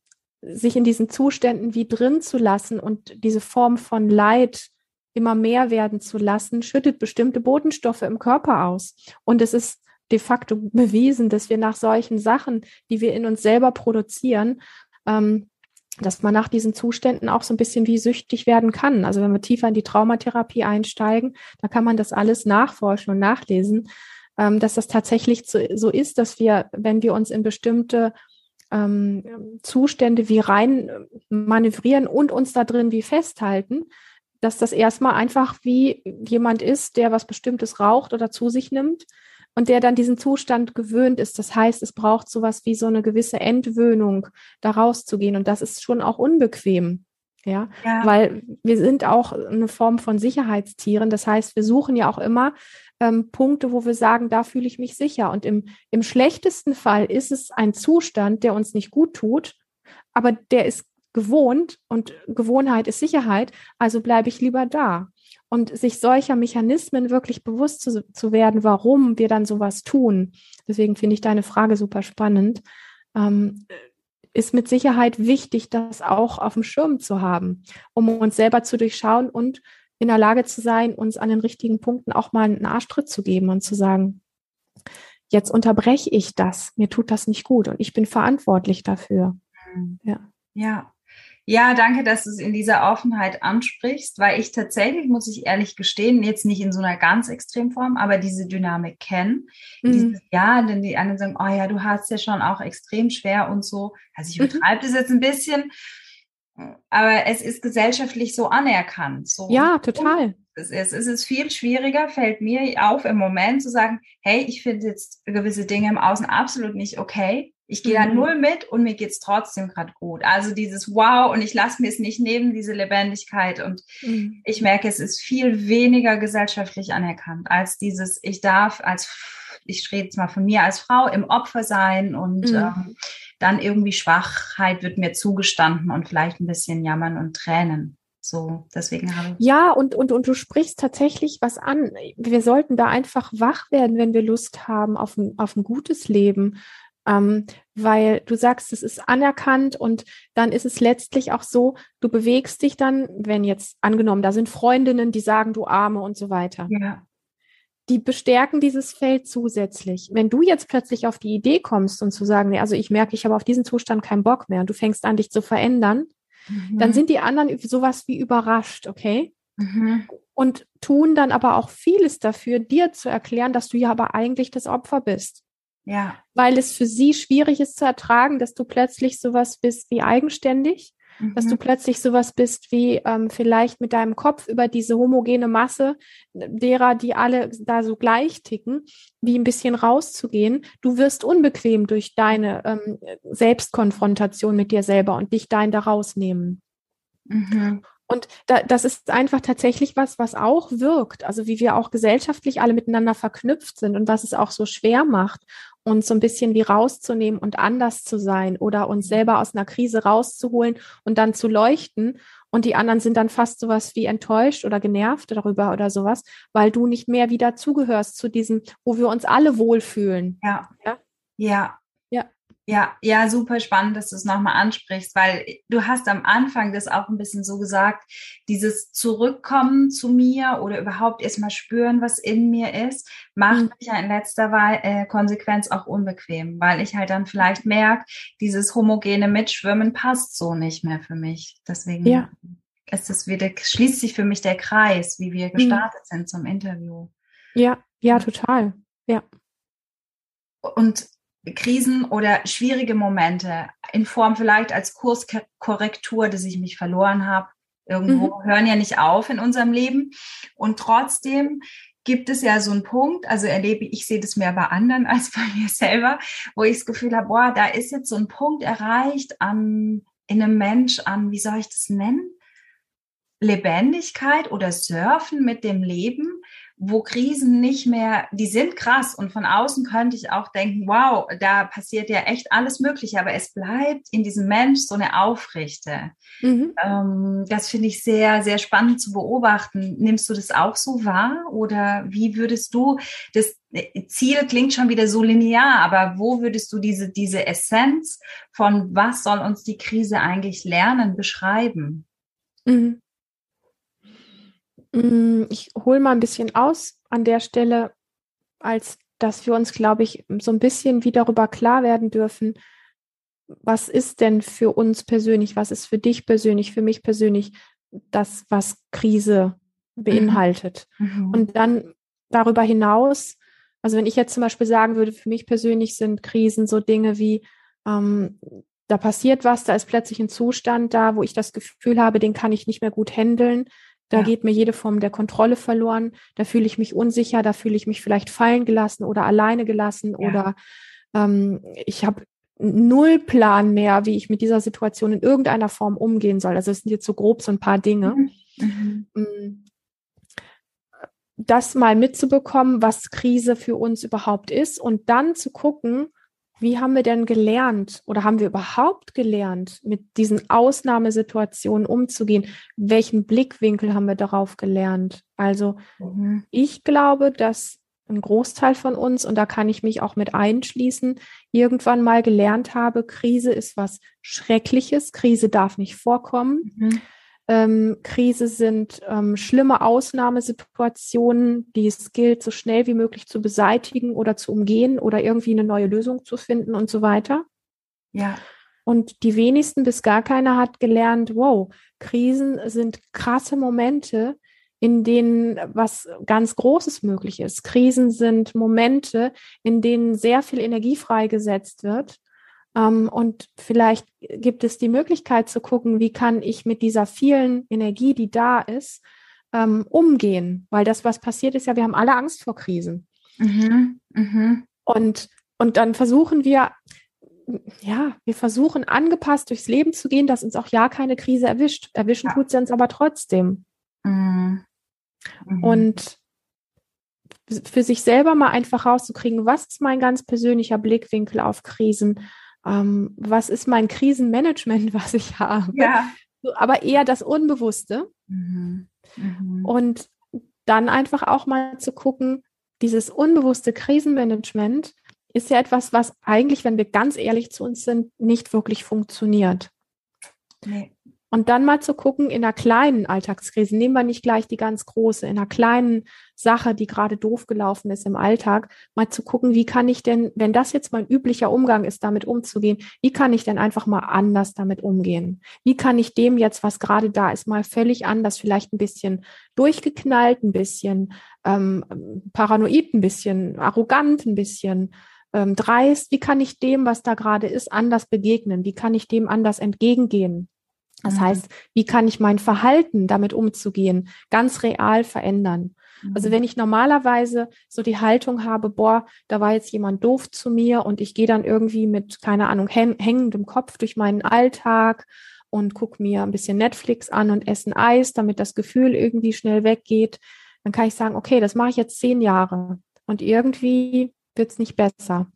ja. sich in diesen Zuständen wie drin zu lassen und diese Form von Leid immer mehr werden zu lassen, schüttet bestimmte Botenstoffe im Körper aus. Und es ist de facto bewiesen, dass wir nach solchen Sachen, die wir in uns selber produzieren, ähm, dass man nach diesen Zuständen auch so ein bisschen wie süchtig werden kann. Also wenn wir tiefer in die Traumatherapie einsteigen, da kann man das alles nachforschen und nachlesen, ähm, dass das tatsächlich so, ist, dass wir, wenn wir uns in bestimmte ähm, Zustände wie rein manövrieren und uns da drin wie festhalten, dass das erstmal einfach wie jemand ist, der was Bestimmtes raucht oder zu sich nimmt und der dann diesen Zustand gewöhnt ist. Das heißt, es braucht sowas wie so eine gewisse Entwöhnung, da rauszugehen. Und das ist schon auch unbequem. Ja? ja, weil wir sind auch eine Form von Sicherheitstieren. Das heißt, wir suchen ja auch immer ähm, Punkte, wo wir sagen, da fühle ich mich sicher. Und im, im schlechtesten Fall ist es ein Zustand, der uns nicht gut tut, aber der ist gewohnt und Gewohnheit ist Sicherheit, also bleibe ich lieber da. Und sich solcher Mechanismen wirklich bewusst zu, zu werden, warum wir dann sowas tun. Deswegen finde ich deine Frage super spannend. Ähm, ist mit Sicherheit wichtig, das auch auf dem Schirm zu haben, um uns selber zu durchschauen und in der Lage zu sein, uns an den richtigen Punkten auch mal einen Arschtritt zu geben und zu sagen, jetzt unterbreche ich das, mir tut das nicht gut und ich bin verantwortlich dafür. Mhm. Ja. Ja, ja, danke, dass du es in dieser Offenheit ansprichst, weil ich tatsächlich, muss ich ehrlich gestehen, jetzt nicht in so einer ganz Extremform, aber diese Dynamik kennen. Mhm. Dieses, ja, denn die anderen sagen, oh ja, du hast ja schon auch extrem schwer und so. Also ich betreibe mhm. das jetzt ein bisschen, aber es ist gesellschaftlich so anerkannt. So ja, total. Es ist, es ist viel schwieriger, fällt mir auf im Moment zu sagen, hey, ich finde jetzt gewisse Dinge im Außen absolut nicht okay. Ich gehe mhm. da null mit und mir geht's trotzdem gerade gut. Also dieses Wow und ich lasse mir es nicht nehmen, diese Lebendigkeit. Und mhm. ich merke, es ist viel weniger gesellschaftlich anerkannt als dieses, ich darf als, ich rede jetzt mal von mir als Frau, im Opfer sein und mhm. ähm, dann irgendwie Schwachheit wird mir zugestanden und vielleicht ein bisschen Jammern und Tränen. So, deswegen habe ich. Ja, und, und, und du sprichst tatsächlich was an. Wir sollten da einfach wach werden, wenn wir Lust haben auf ein, auf ein gutes Leben ähm, weil du sagst, es ist anerkannt und dann ist es letztlich auch so, du bewegst dich dann, wenn jetzt angenommen, da sind Freundinnen, die sagen, du Arme und so weiter. Ja. Die bestärken dieses Feld zusätzlich. Wenn du jetzt plötzlich auf die Idee kommst und zu sagen, nee, also ich merke, ich habe auf diesen Zustand keinen Bock mehr und du fängst an, dich zu verändern, mhm. dann sind die anderen sowas wie überrascht, okay? Mhm. Und tun dann aber auch vieles dafür, dir zu erklären, dass du ja aber eigentlich das Opfer bist. Ja. Weil es für sie schwierig ist zu ertragen, dass du plötzlich sowas bist wie eigenständig, mhm. dass du plötzlich sowas bist wie ähm, vielleicht mit deinem Kopf über diese homogene Masse derer, die alle da so gleich ticken, wie ein bisschen rauszugehen. Du wirst unbequem durch deine ähm, Selbstkonfrontation mit dir selber und dich dahin da rausnehmen. Mhm. Und da, das ist einfach tatsächlich was, was auch wirkt. Also wie wir auch gesellschaftlich alle miteinander verknüpft sind und was es auch so schwer macht, uns so ein bisschen wie rauszunehmen und anders zu sein oder uns selber aus einer Krise rauszuholen und dann zu leuchten. Und die anderen sind dann fast sowas wie enttäuscht oder genervt darüber oder sowas, weil du nicht mehr wieder zugehörst zu diesem, wo wir uns alle wohlfühlen. Ja. Ja. Ja. Ja, ja, super spannend, dass du es nochmal ansprichst, weil du hast am Anfang das auch ein bisschen so gesagt, dieses Zurückkommen zu mir oder überhaupt erstmal spüren, was in mir ist, macht mhm. mich ja in letzter Weise, äh, Konsequenz auch unbequem, weil ich halt dann vielleicht merke, dieses homogene Mitschwimmen passt so nicht mehr für mich. Deswegen ja. ist es wieder, schließt sich für mich der Kreis, wie wir mhm. gestartet mhm. sind zum Interview. Ja, ja, total. Ja. Und Krisen oder schwierige Momente in Form vielleicht als Kurskorrektur, dass ich mich verloren habe. Irgendwo mhm. hören ja nicht auf in unserem Leben. Und trotzdem gibt es ja so einen Punkt, also erlebe ich, sehe das mehr bei anderen als bei mir selber, wo ich das Gefühl habe, boah, da ist jetzt so ein Punkt erreicht an, in einem Mensch an, wie soll ich das nennen? Lebendigkeit oder Surfen mit dem Leben, wo Krisen nicht mehr, die sind krass und von außen könnte ich auch denken, wow, da passiert ja echt alles Mögliche, aber es bleibt in diesem Mensch so eine Aufrichte. Mhm. Ähm, das finde ich sehr, sehr spannend zu beobachten. Nimmst du das auch so wahr oder wie würdest du das Ziel klingt schon wieder so linear, aber wo würdest du diese, diese Essenz von was soll uns die Krise eigentlich lernen, beschreiben? Mhm. Mm, ich hole mal ein bisschen aus an der Stelle, als dass wir uns, glaube ich, so ein bisschen wie darüber klar werden dürfen, was ist denn für uns persönlich, was ist für dich persönlich, für mich persönlich das, was Krise beinhaltet. Mhm. Und dann darüber hinaus, also wenn ich jetzt zum Beispiel sagen würde, für mich persönlich sind Krisen so Dinge wie, ähm, da passiert was, da ist plötzlich ein Zustand da, wo ich das Gefühl habe, den kann ich nicht mehr gut handeln. Da ja. geht mir jede Form der Kontrolle verloren. Da fühle ich mich unsicher, da fühle ich mich vielleicht fallen gelassen oder alleine gelassen ja. oder ähm, ich habe null Plan mehr, wie ich mit dieser Situation in irgendeiner Form umgehen soll. Also es sind jetzt so grob so ein paar Dinge. Mhm. mhm. Mm. Das mal mitzubekommen, was Krise für uns überhaupt ist und dann zu gucken, wie haben wir denn gelernt oder haben wir überhaupt gelernt, mit diesen Ausnahmesituationen umzugehen? Welchen Blickwinkel haben wir darauf gelernt? Also mhm. ich glaube, dass ein Großteil von uns, und da kann ich mich auch mit einschließen, irgendwann mal gelernt habe, Krise ist was Schreckliches, Krise darf nicht vorkommen. Mhm ähm, Krise sind ähm, schlimme Ausnahmesituationen, die es gilt, so schnell wie möglich zu beseitigen oder zu umgehen oder irgendwie eine neue Lösung zu finden und so weiter. Ja. Und die wenigsten bis gar keiner hat gelernt, wow, Krisen sind krasse Momente, in denen was ganz Großes möglich ist. Krisen sind Momente, in denen sehr viel Energie freigesetzt wird und vielleicht gibt es die Möglichkeit zu gucken, wie kann ich mit dieser vielen Energie, die da ist, ähm, umgehen. Weil das, was passiert ist, ja, wir haben alle Angst vor Krisen. Mhm. Mhm. Und, und dann versuchen wir, ja, wir versuchen angepasst durchs Leben zu gehen, dass uns auch ja keine Krise erwischt. Erwischen ja. tut sie uns aber trotzdem. Mhm. Mhm. Und für sich selber mal einfach rauszukriegen, was ist mein ganz persönlicher Blickwinkel auf Krisen? Ähm, was ist mein Krisenmanagement, was ich habe. Ja. Aber eher das Unbewusste. Mhm. Mhm. Und dann einfach auch mal zu gucken, dieses unbewusste Krisenmanagement ist ja etwas, was eigentlich, wenn wir ganz ehrlich zu uns sind, nicht wirklich funktioniert. Nee. Und dann mal zu gucken, in einer kleinen Alltagskrise, nehmen wir nicht gleich die ganz große, in einer kleinen Sache, die gerade doof gelaufen ist im Alltag, mal zu gucken, wie kann ich denn, wenn das jetzt mein üblicher Umgang ist, damit umzugehen, wie kann ich denn einfach mal anders damit umgehen? Wie kann ich dem jetzt, was gerade da ist, mal völlig anders, vielleicht ein bisschen durchgeknallt, ein bisschen ähm, paranoid, ein bisschen arrogant, ein bisschen ähm, dreist, wie kann ich dem, was da gerade ist, anders begegnen? Wie kann ich dem anders entgegengehen? Das mhm. heißt, wie kann ich mein Verhalten damit umzugehen, ganz real verändern? Also mhm. Wenn ich normalerweise so die Haltung habe, boah, da war jetzt jemand doof zu mir und ich gehe dann irgendwie mit, keine Ahnung, hängendem Kopf durch meinen Alltag und gucke mir ein bisschen Netflix an und essen Eis, damit das Gefühl irgendwie schnell weggeht, dann kann ich sagen, okay, das mache ich jetzt zehn Jahre und irgendwie wird es nicht besser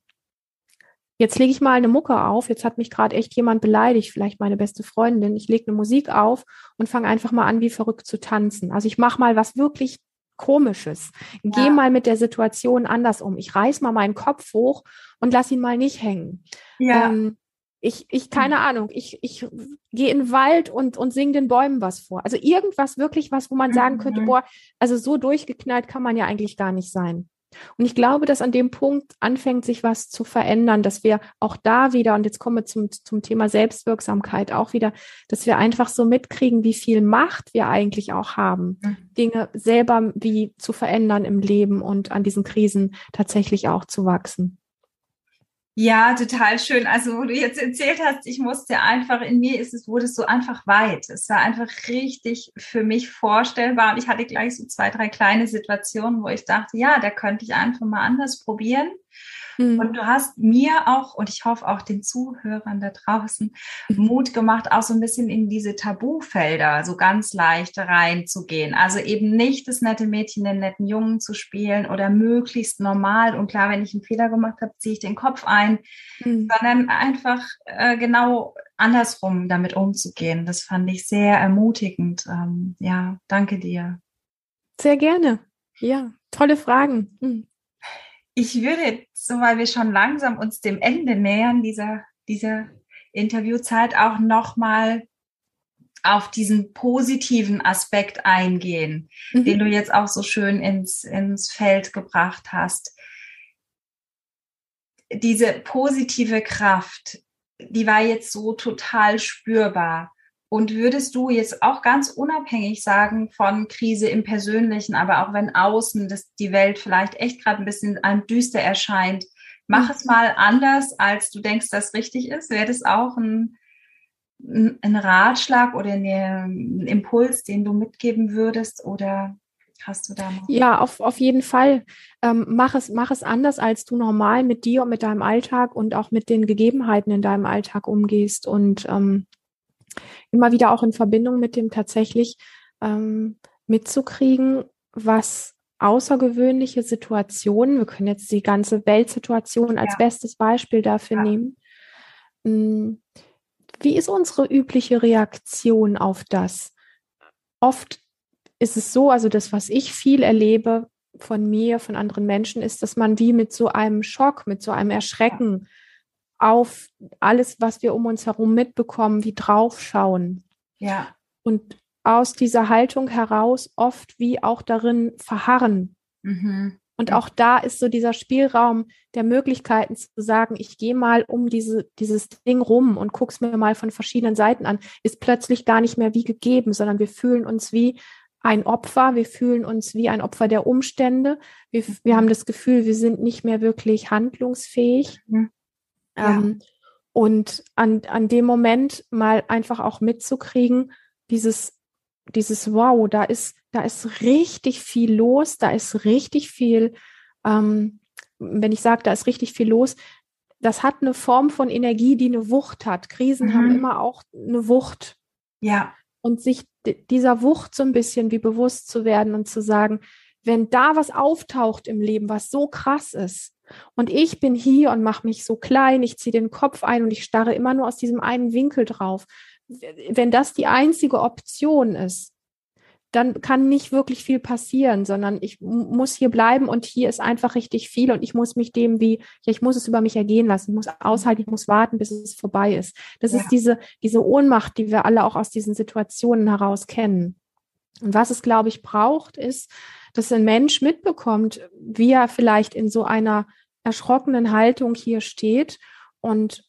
jetzt lege ich mal eine Mucke auf, jetzt hat mich gerade echt jemand beleidigt, vielleicht meine beste Freundin, ich lege eine Musik auf und fange einfach mal an, wie verrückt zu tanzen. Also ich mache mal was wirklich Komisches. Ja. Geh mal mit der Situation anders um. Ich reiß mal meinen Kopf hoch und lass ihn mal nicht hängen. Ja. Ähm, ich, ich, keine mhm. Ahnung, ich, ich gehe in den Wald und, und sing den Bäumen was vor. Also irgendwas wirklich was, wo man sagen könnte, mhm. boah, also so durchgeknallt kann man ja eigentlich gar nicht sein. Und ich glaube, dass an dem Punkt anfängt, sich was zu verändern, dass wir auch da wieder, und jetzt kommen wir zum, zum Thema Selbstwirksamkeit auch wieder, dass wir einfach so mitkriegen, wie viel Macht wir eigentlich auch haben, mhm. Dinge selber wie zu verändern im Leben und an diesen Krisen tatsächlich auch zu wachsen. Ja, total schön. Also, wo du jetzt erzählt hast, ich musste einfach, in mir ist es, wurde es so einfach weit. Es war einfach richtig für mich vorstellbar. Und ich hatte gleich so zwei, drei kleine Situationen, wo ich dachte, ja, da könnte ich einfach mal anders probieren. Mhm. Und du hast mir auch, und ich hoffe auch den Zuhörern da draußen, Mut gemacht, auch so ein bisschen in diese Tabufelder so ganz leicht reinzugehen. Also eben nicht das nette Mädchen, den netten Jungen zu spielen oder möglichst normal. Und klar, wenn ich einen Fehler gemacht habe, ziehe ich den Kopf ein, mhm. sondern einfach äh, genau andersrum damit umzugehen. Das fand ich sehr ermutigend. Ähm, ja, danke dir. Sehr gerne. Ja, tolle Fragen. Hm. Ich würde, so weil wir schon langsam uns dem Ende nähern dieser, dieser Interviewzeit, auch nochmal auf diesen positiven Aspekt eingehen, mhm. den du jetzt auch so schön ins, ins Feld gebracht hast. Diese positive Kraft, die war jetzt so total spürbar. Und würdest du jetzt auch ganz unabhängig sagen von Krise im Persönlichen, aber auch wenn außen das, die Welt vielleicht echt gerade ein bisschen einem düster erscheint, mach mhm. es mal anders, als du denkst, dass richtig ist? Wäre das auch ein, ein Ratschlag oder eine, ein Impuls, den du mitgeben würdest? Oder hast du da noch? Ja, auf, auf jeden Fall. Ähm, mach, es, mach es anders, als du normal mit dir und mit deinem Alltag und auch mit den Gegebenheiten in deinem Alltag umgehst. Und ähm, immer wieder auch in Verbindung mit dem tatsächlich ähm, mitzukriegen, was außergewöhnliche Situationen, wir können jetzt die ganze Weltsituation als ja. bestes Beispiel dafür ja. nehmen. Hm, wie ist unsere übliche Reaktion auf das? Oft ist es so, also das, was ich viel erlebe von mir, von anderen Menschen, ist, dass man wie mit so einem Schock, mit so einem Erschrecken auf alles, was wir um uns herum mitbekommen, wie draufschauen. Ja. Und aus dieser Haltung heraus oft wie auch darin verharren. Mhm. Und auch da ist so dieser Spielraum der Möglichkeiten zu sagen, ich gehe mal um diese, dieses Ding rum und guck's mir mal von verschiedenen Seiten an, ist plötzlich gar nicht mehr wie gegeben, sondern wir fühlen uns wie ein Opfer, wir fühlen uns wie ein Opfer der Umstände. Wir, wir haben das Gefühl, wir sind nicht mehr wirklich handlungsfähig. Mhm. Ja. Ähm, und an, an dem Moment mal einfach auch mitzukriegen, dieses, dieses Wow, da ist, da ist richtig viel los, da ist richtig viel, ähm, wenn ich sage, da ist richtig viel los, das hat eine Form von Energie, die eine Wucht hat. Krisen mhm. haben immer auch eine Wucht. Ja. Und sich dieser Wucht so ein bisschen wie bewusst zu werden und zu sagen, wenn da was auftaucht im Leben, was so krass ist, und ich bin hier und mache mich so klein, ich ziehe den Kopf ein und ich starre immer nur aus diesem einen Winkel drauf. Wenn das die einzige Option ist, dann kann nicht wirklich viel passieren, sondern ich muss hier bleiben und hier ist einfach richtig viel und ich muss mich dem wie, ja, ich muss es über mich ergehen lassen, ich muss aushalten, ich muss warten, bis es vorbei ist. Das ja. ist diese, diese Ohnmacht, die wir alle auch aus diesen Situationen heraus kennen. Und was es, glaube ich, braucht, ist, dass ein Mensch mitbekommt, wie er vielleicht in so einer erschrockenen Haltung hier steht und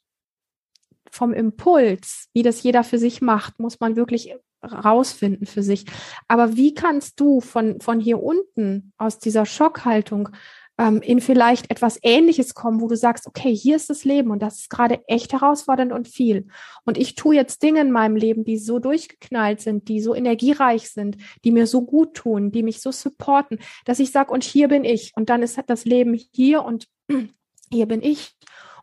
vom Impuls, wie das jeder für sich macht, muss man wirklich rausfinden für sich. Aber wie kannst du von, von hier unten aus dieser Schockhaltung ähm, in vielleicht etwas Ähnliches kommen, wo du sagst, okay, hier ist das Leben und das ist gerade echt herausfordernd und viel. Und ich tue jetzt Dinge in meinem Leben, die so durchgeknallt sind, die so energiereich sind, die mir so gut tun, die mich so supporten, dass ich sage, und hier bin ich. Und dann ist das Leben hier und hier bin ich.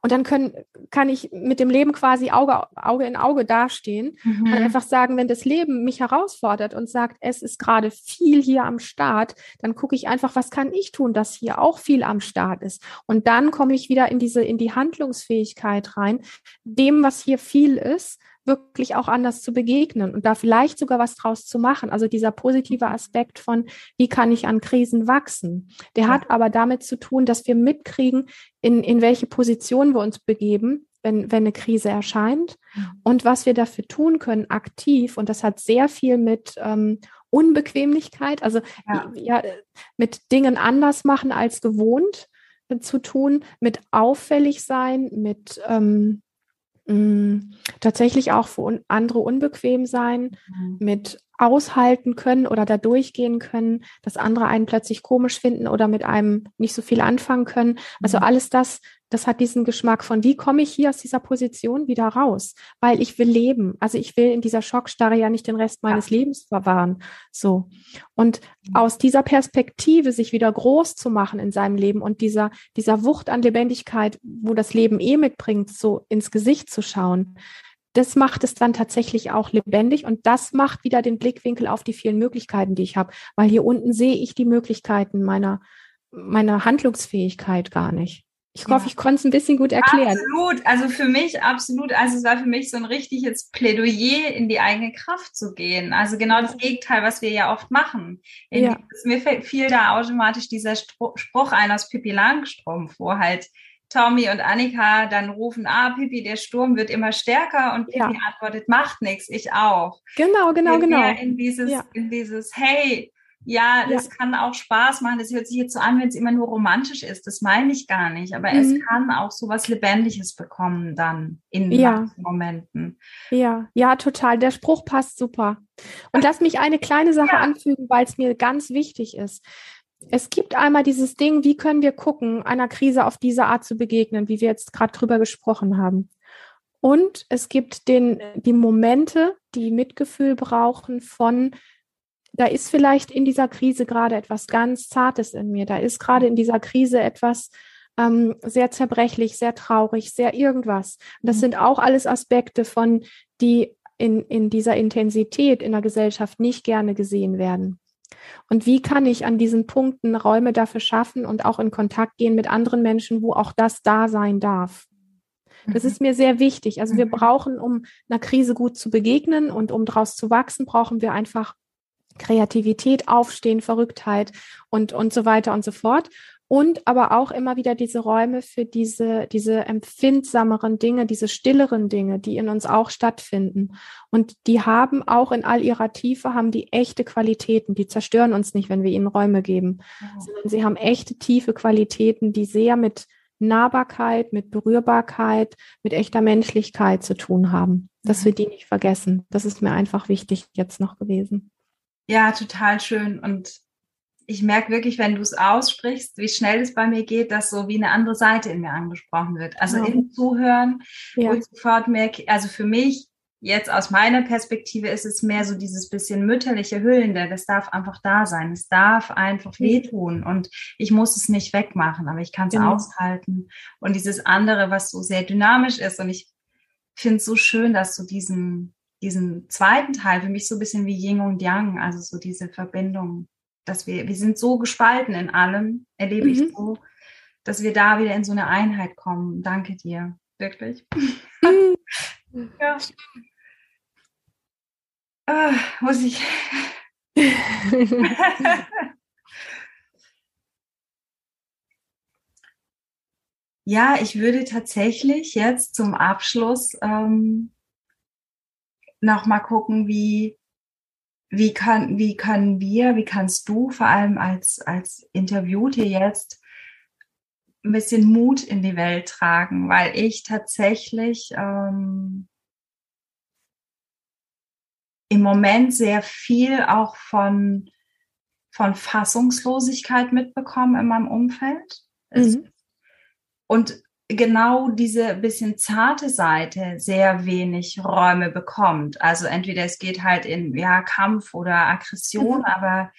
Und dann können, kann ich mit dem Leben quasi Auge, Auge in Auge dastehen mhm. und einfach sagen, wenn das Leben mich herausfordert und sagt, es ist gerade viel hier am Start, dann gucke ich einfach, was kann ich tun, dass hier auch viel am Start ist. Und dann komme ich wieder in diese, in die Handlungsfähigkeit rein, dem, was hier viel ist, wirklich auch anders zu begegnen und da vielleicht sogar was draus zu machen. Also dieser positive Aspekt von, wie kann ich an Krisen wachsen? Der ja. hat aber damit zu tun, dass wir mitkriegen, in, in welche Position wir uns begeben, wenn, wenn eine Krise erscheint mhm. und was wir dafür tun können, aktiv. Und das hat sehr viel mit ähm, Unbequemlichkeit, also ja. ja. mit Dingen anders machen als gewohnt äh, zu tun, mit auffällig sein, mit ähm, Mm, tatsächlich auch für un andere unbequem sein, mhm. mit aushalten können oder da durchgehen können, dass andere einen plötzlich komisch finden oder mit einem nicht so viel anfangen können. Also mhm. alles das das hat diesen Geschmack von, wie komme ich hier aus dieser Position wieder raus? Weil ich will leben. Also ich will in dieser Schockstarre ja nicht den Rest meines ja. Lebens verwahren. So. Und aus dieser Perspektive sich wieder groß zu machen in seinem Leben und dieser, dieser Wucht an Lebendigkeit, wo das Leben eh mitbringt, so ins Gesicht zu schauen, das macht es dann tatsächlich auch lebendig und das macht wieder den Blickwinkel auf die vielen Möglichkeiten, die ich habe, weil hier unten sehe ich die Möglichkeiten meiner, meiner Handlungsfähigkeit gar nicht. Ich hoffe, ja. ich konnte es ein bisschen gut erklären. Absolut, also für mich absolut. Also es war für mich so ein richtiges Plädoyer, in die eigene Kraft zu gehen. Also genau das Gegenteil, was wir ja oft machen. Ja. mir fiel da automatisch dieser Spruch ein aus Pippi Langstrumpf, wo halt Tommy und Annika dann rufen, ah, Pippi, der Sturm wird immer stärker und Pippi ja. antwortet, macht nichts, ich auch. Genau, genau, genau. In dieses, ja. in dieses, hey, ja, das ja. kann auch Spaß machen. Das hört sich jetzt so an, wenn es immer nur romantisch ist. Das meine ich gar nicht. Aber mhm. es kann auch so was Lebendiges bekommen dann in ja. Momenten. Ja, ja, total. Der Spruch passt super. Und lass mich eine kleine Sache ja. anfügen, weil es mir ganz wichtig ist. Es gibt einmal dieses Ding, wie können wir gucken, einer Krise auf diese Art zu begegnen, wie wir jetzt gerade drüber gesprochen haben. Und es gibt den, die Momente, die Mitgefühl brauchen von da ist vielleicht in dieser Krise gerade etwas ganz Zartes in mir. Da ist gerade in dieser Krise etwas ähm, sehr zerbrechlich, sehr traurig, sehr irgendwas. Und das mhm. sind auch alles Aspekte von, die in, in dieser Intensität in der Gesellschaft nicht gerne gesehen werden. Und wie kann ich an diesen Punkten Räume dafür schaffen und auch in Kontakt gehen mit anderen Menschen, wo auch das da sein darf? Das mhm. ist mir sehr wichtig. Also wir mhm. brauchen, um einer Krise gut zu begegnen und um daraus zu wachsen, brauchen wir einfach Kreativität, Aufstehen, Verrücktheit und, und so weiter und so fort. Und aber auch immer wieder diese Räume für diese, diese empfindsameren Dinge, diese stilleren Dinge, die in uns auch stattfinden. Und die haben auch in all ihrer Tiefe, haben die echte Qualitäten. Die zerstören uns nicht, wenn wir ihnen Räume geben, oh. sondern sie haben echte tiefe Qualitäten, die sehr mit Nahbarkeit, mit Berührbarkeit, mit echter Menschlichkeit zu tun haben. Dass mhm. wir die nicht vergessen. Das ist mir einfach wichtig jetzt noch gewesen. Ja, total schön. Und ich merke wirklich, wenn du es aussprichst, wie schnell es bei mir geht, dass so wie eine andere Seite in mir angesprochen wird. Also ja. im Zuhören, ja. wo ich sofort merke, also für mich, jetzt aus meiner Perspektive ist es mehr so dieses bisschen mütterliche Hüllende. Das darf einfach da sein. Es darf einfach wehtun und ich muss es nicht wegmachen, aber ich kann es genau. aushalten. Und dieses andere, was so sehr dynamisch ist und ich finde es so schön, dass du diesen diesen zweiten Teil für mich so ein bisschen wie Yin und Yang, also so diese Verbindung, dass wir, wir sind so gespalten in allem, erlebe mhm. ich so, dass wir da wieder in so eine Einheit kommen. Danke dir, wirklich. Mhm. ja. Ah, muss ich. ja, ich würde tatsächlich jetzt zum Abschluss ähm, nochmal gucken, wie, wie kann, wie können wir, wie kannst du vor allem als, als Interviewte jetzt ein bisschen Mut in die Welt tragen, weil ich tatsächlich ähm, im Moment sehr viel auch von, von Fassungslosigkeit mitbekomme in meinem Umfeld. Mhm. Und genau diese bisschen zarte Seite sehr wenig Räume bekommt. Also entweder es geht halt in ja Kampf oder Aggression, mhm. aber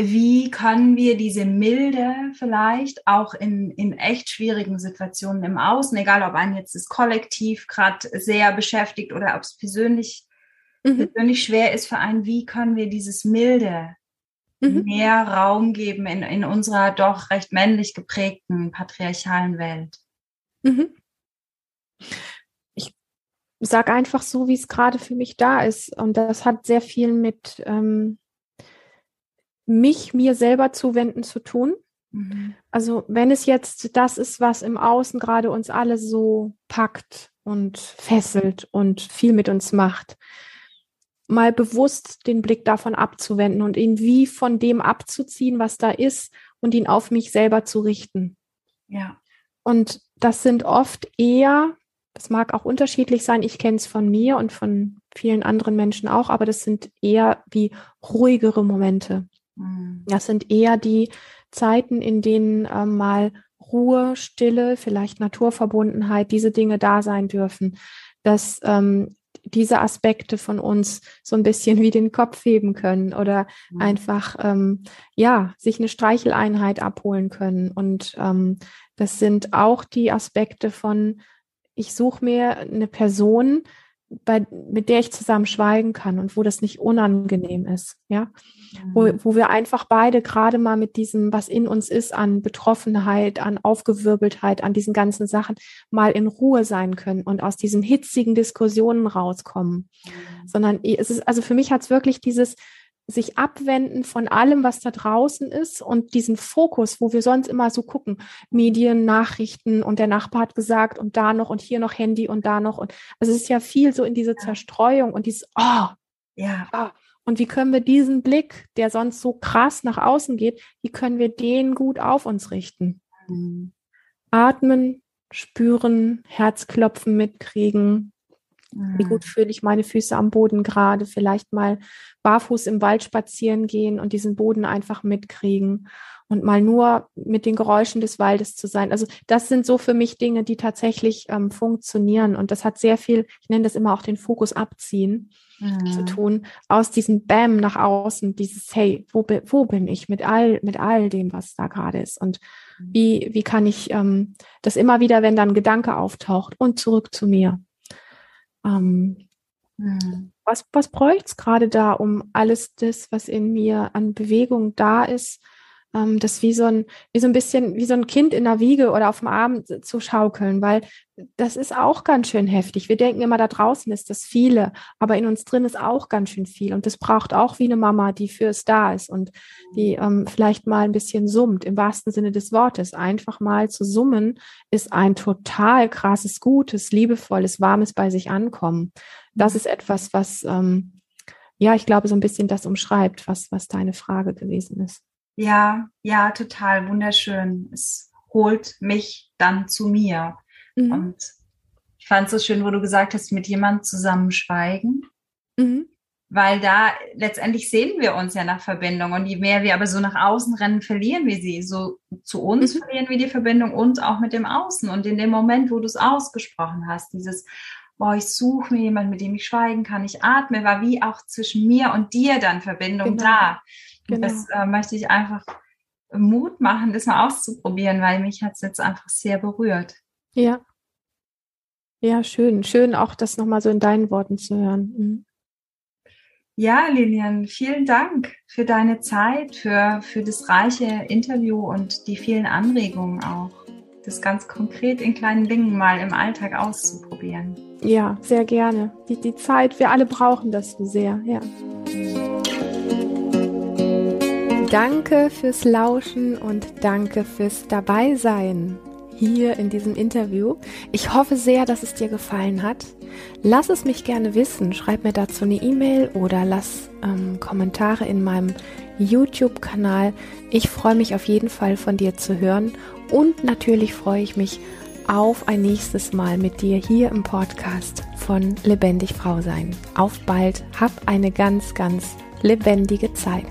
wie können wir diese Milde vielleicht auch in, in echt schwierigen Situationen im Außen, egal ob ein jetzt das Kollektiv gerade sehr beschäftigt oder ob es persönlich, mhm. persönlich schwer ist für einen, wie können wir dieses Milde mhm. mehr Raum geben in, in unserer doch recht männlich geprägten patriarchalen Welt. Mhm. Ich sage einfach so, wie es gerade für mich da ist. Und das hat sehr viel mit ähm, mich mir selber zuwenden zu tun. Mhm. Also wenn es jetzt das ist, was im Außen gerade uns alle so packt und fesselt und viel mit uns macht, mal bewusst den Blick davon abzuwenden und ihn wie von dem abzuziehen, was da ist und ihn auf mich selber zu richten. Ja. Und das sind oft eher, das mag auch unterschiedlich sein, ich kenne es von mir und von vielen anderen Menschen auch, aber das sind eher wie ruhigere Momente. Mhm. Das sind eher die Zeiten, in denen äh, mal Ruhe, Stille, vielleicht Naturverbundenheit, diese Dinge da sein dürfen, dass ähm, diese Aspekte von uns so ein bisschen wie den Kopf heben können oder mhm. einfach ähm, ja sich eine Streicheleinheit abholen können und ähm, das sind auch die Aspekte von ich suche mir eine Person, bei, mit der ich zusammen schweigen kann und wo das nicht unangenehm ist, ja. Mhm. Wo, wo wir einfach beide gerade mal mit diesem, was in uns ist, an Betroffenheit, an Aufgewirbeltheit, an diesen ganzen Sachen, mal in Ruhe sein können und aus diesen hitzigen Diskussionen rauskommen. Mhm. Sondern es ist, also für mich hat es wirklich dieses, sich abwenden von allem, was da draußen ist und diesen Fokus, wo wir sonst immer so gucken, Medien, Nachrichten und der Nachbar hat gesagt und da noch und hier noch Handy und da noch und also es ist ja viel so in diese Zerstreuung und dieses oh ja oh. und wie können wir diesen Blick, der sonst so krass nach außen geht, wie können wir den gut auf uns richten? Mhm. Atmen, spüren, Herzklopfen mitkriegen, wie gut mhm. fühle ich meine Füße am Boden gerade? Vielleicht mal barfuß im Wald spazieren gehen und diesen Boden einfach mitkriegen und mal nur mit den Geräuschen des Waldes zu sein. Also das sind so für mich Dinge, die tatsächlich ähm, funktionieren. Und das hat sehr viel, ich nenne das immer auch den Fokus abziehen mhm. zu tun, aus diesem Bam nach außen, dieses Hey, wo, wo bin ich mit all, mit all dem, was da gerade ist? Und mhm. wie, wie kann ich ähm, das immer wieder, wenn dann ein Gedanke auftaucht und zurück zu mir? Ähm, mhm. Was, was bräuchte es gerade da, um alles das, was in mir an Bewegung da ist, ähm, das wie so ein, wie so ein bisschen, wie so ein Kind in der Wiege oder auf dem Arm zu schaukeln, weil das ist auch ganz schön heftig. Wir denken immer, da draußen ist das viele, aber in uns drin ist auch ganz schön viel. Und das braucht auch wie eine Mama, die fürs da ist und die ähm, vielleicht mal ein bisschen summt, im wahrsten Sinne des Wortes. Einfach mal zu summen ist ein total krasses, gutes, liebevolles, warmes bei sich ankommen. Das ist etwas, was, ähm, ja, ich glaube, so ein bisschen das umschreibt, was, was deine Frage gewesen ist. Ja, ja, total wunderschön. Es holt mich dann zu mir. Mhm. Und ich fand es so schön, wo du gesagt hast, mit jemandem zusammen schweigen. Mhm. Weil da letztendlich sehen wir uns ja nach Verbindung. Und je mehr wir aber so nach außen rennen, verlieren wir sie. So zu uns mhm. verlieren wir die Verbindung und auch mit dem Außen. Und in dem Moment, wo du es ausgesprochen hast, dieses, boah, ich suche mir jemanden, mit dem ich schweigen kann, ich atme, war wie auch zwischen mir und dir dann Verbindung genau. da. Genau. Das äh, möchte ich einfach Mut machen, das mal auszuprobieren, weil mich hat es jetzt einfach sehr berührt. Ja. Ja, schön. Schön auch das nochmal so in deinen Worten zu hören. Mhm. Ja, Lilian, vielen Dank für deine Zeit, für, für das reiche Interview und die vielen Anregungen auch. Das ganz konkret in kleinen Dingen mal im Alltag auszuprobieren. Ja, sehr gerne. Die, die Zeit, wir alle brauchen das so sehr, ja. Danke fürs Lauschen und danke fürs Dabeisein hier in diesem Interview. Ich hoffe sehr, dass es dir gefallen hat. Lass es mich gerne wissen. Schreib mir dazu eine E-Mail oder lass ähm, Kommentare in meinem YouTube-Kanal. Ich freue mich auf jeden Fall von dir zu hören und natürlich freue ich mich auf ein nächstes Mal mit dir hier im Podcast von Lebendig Frau sein. Auf bald, hab eine ganz, ganz lebendige Zeit.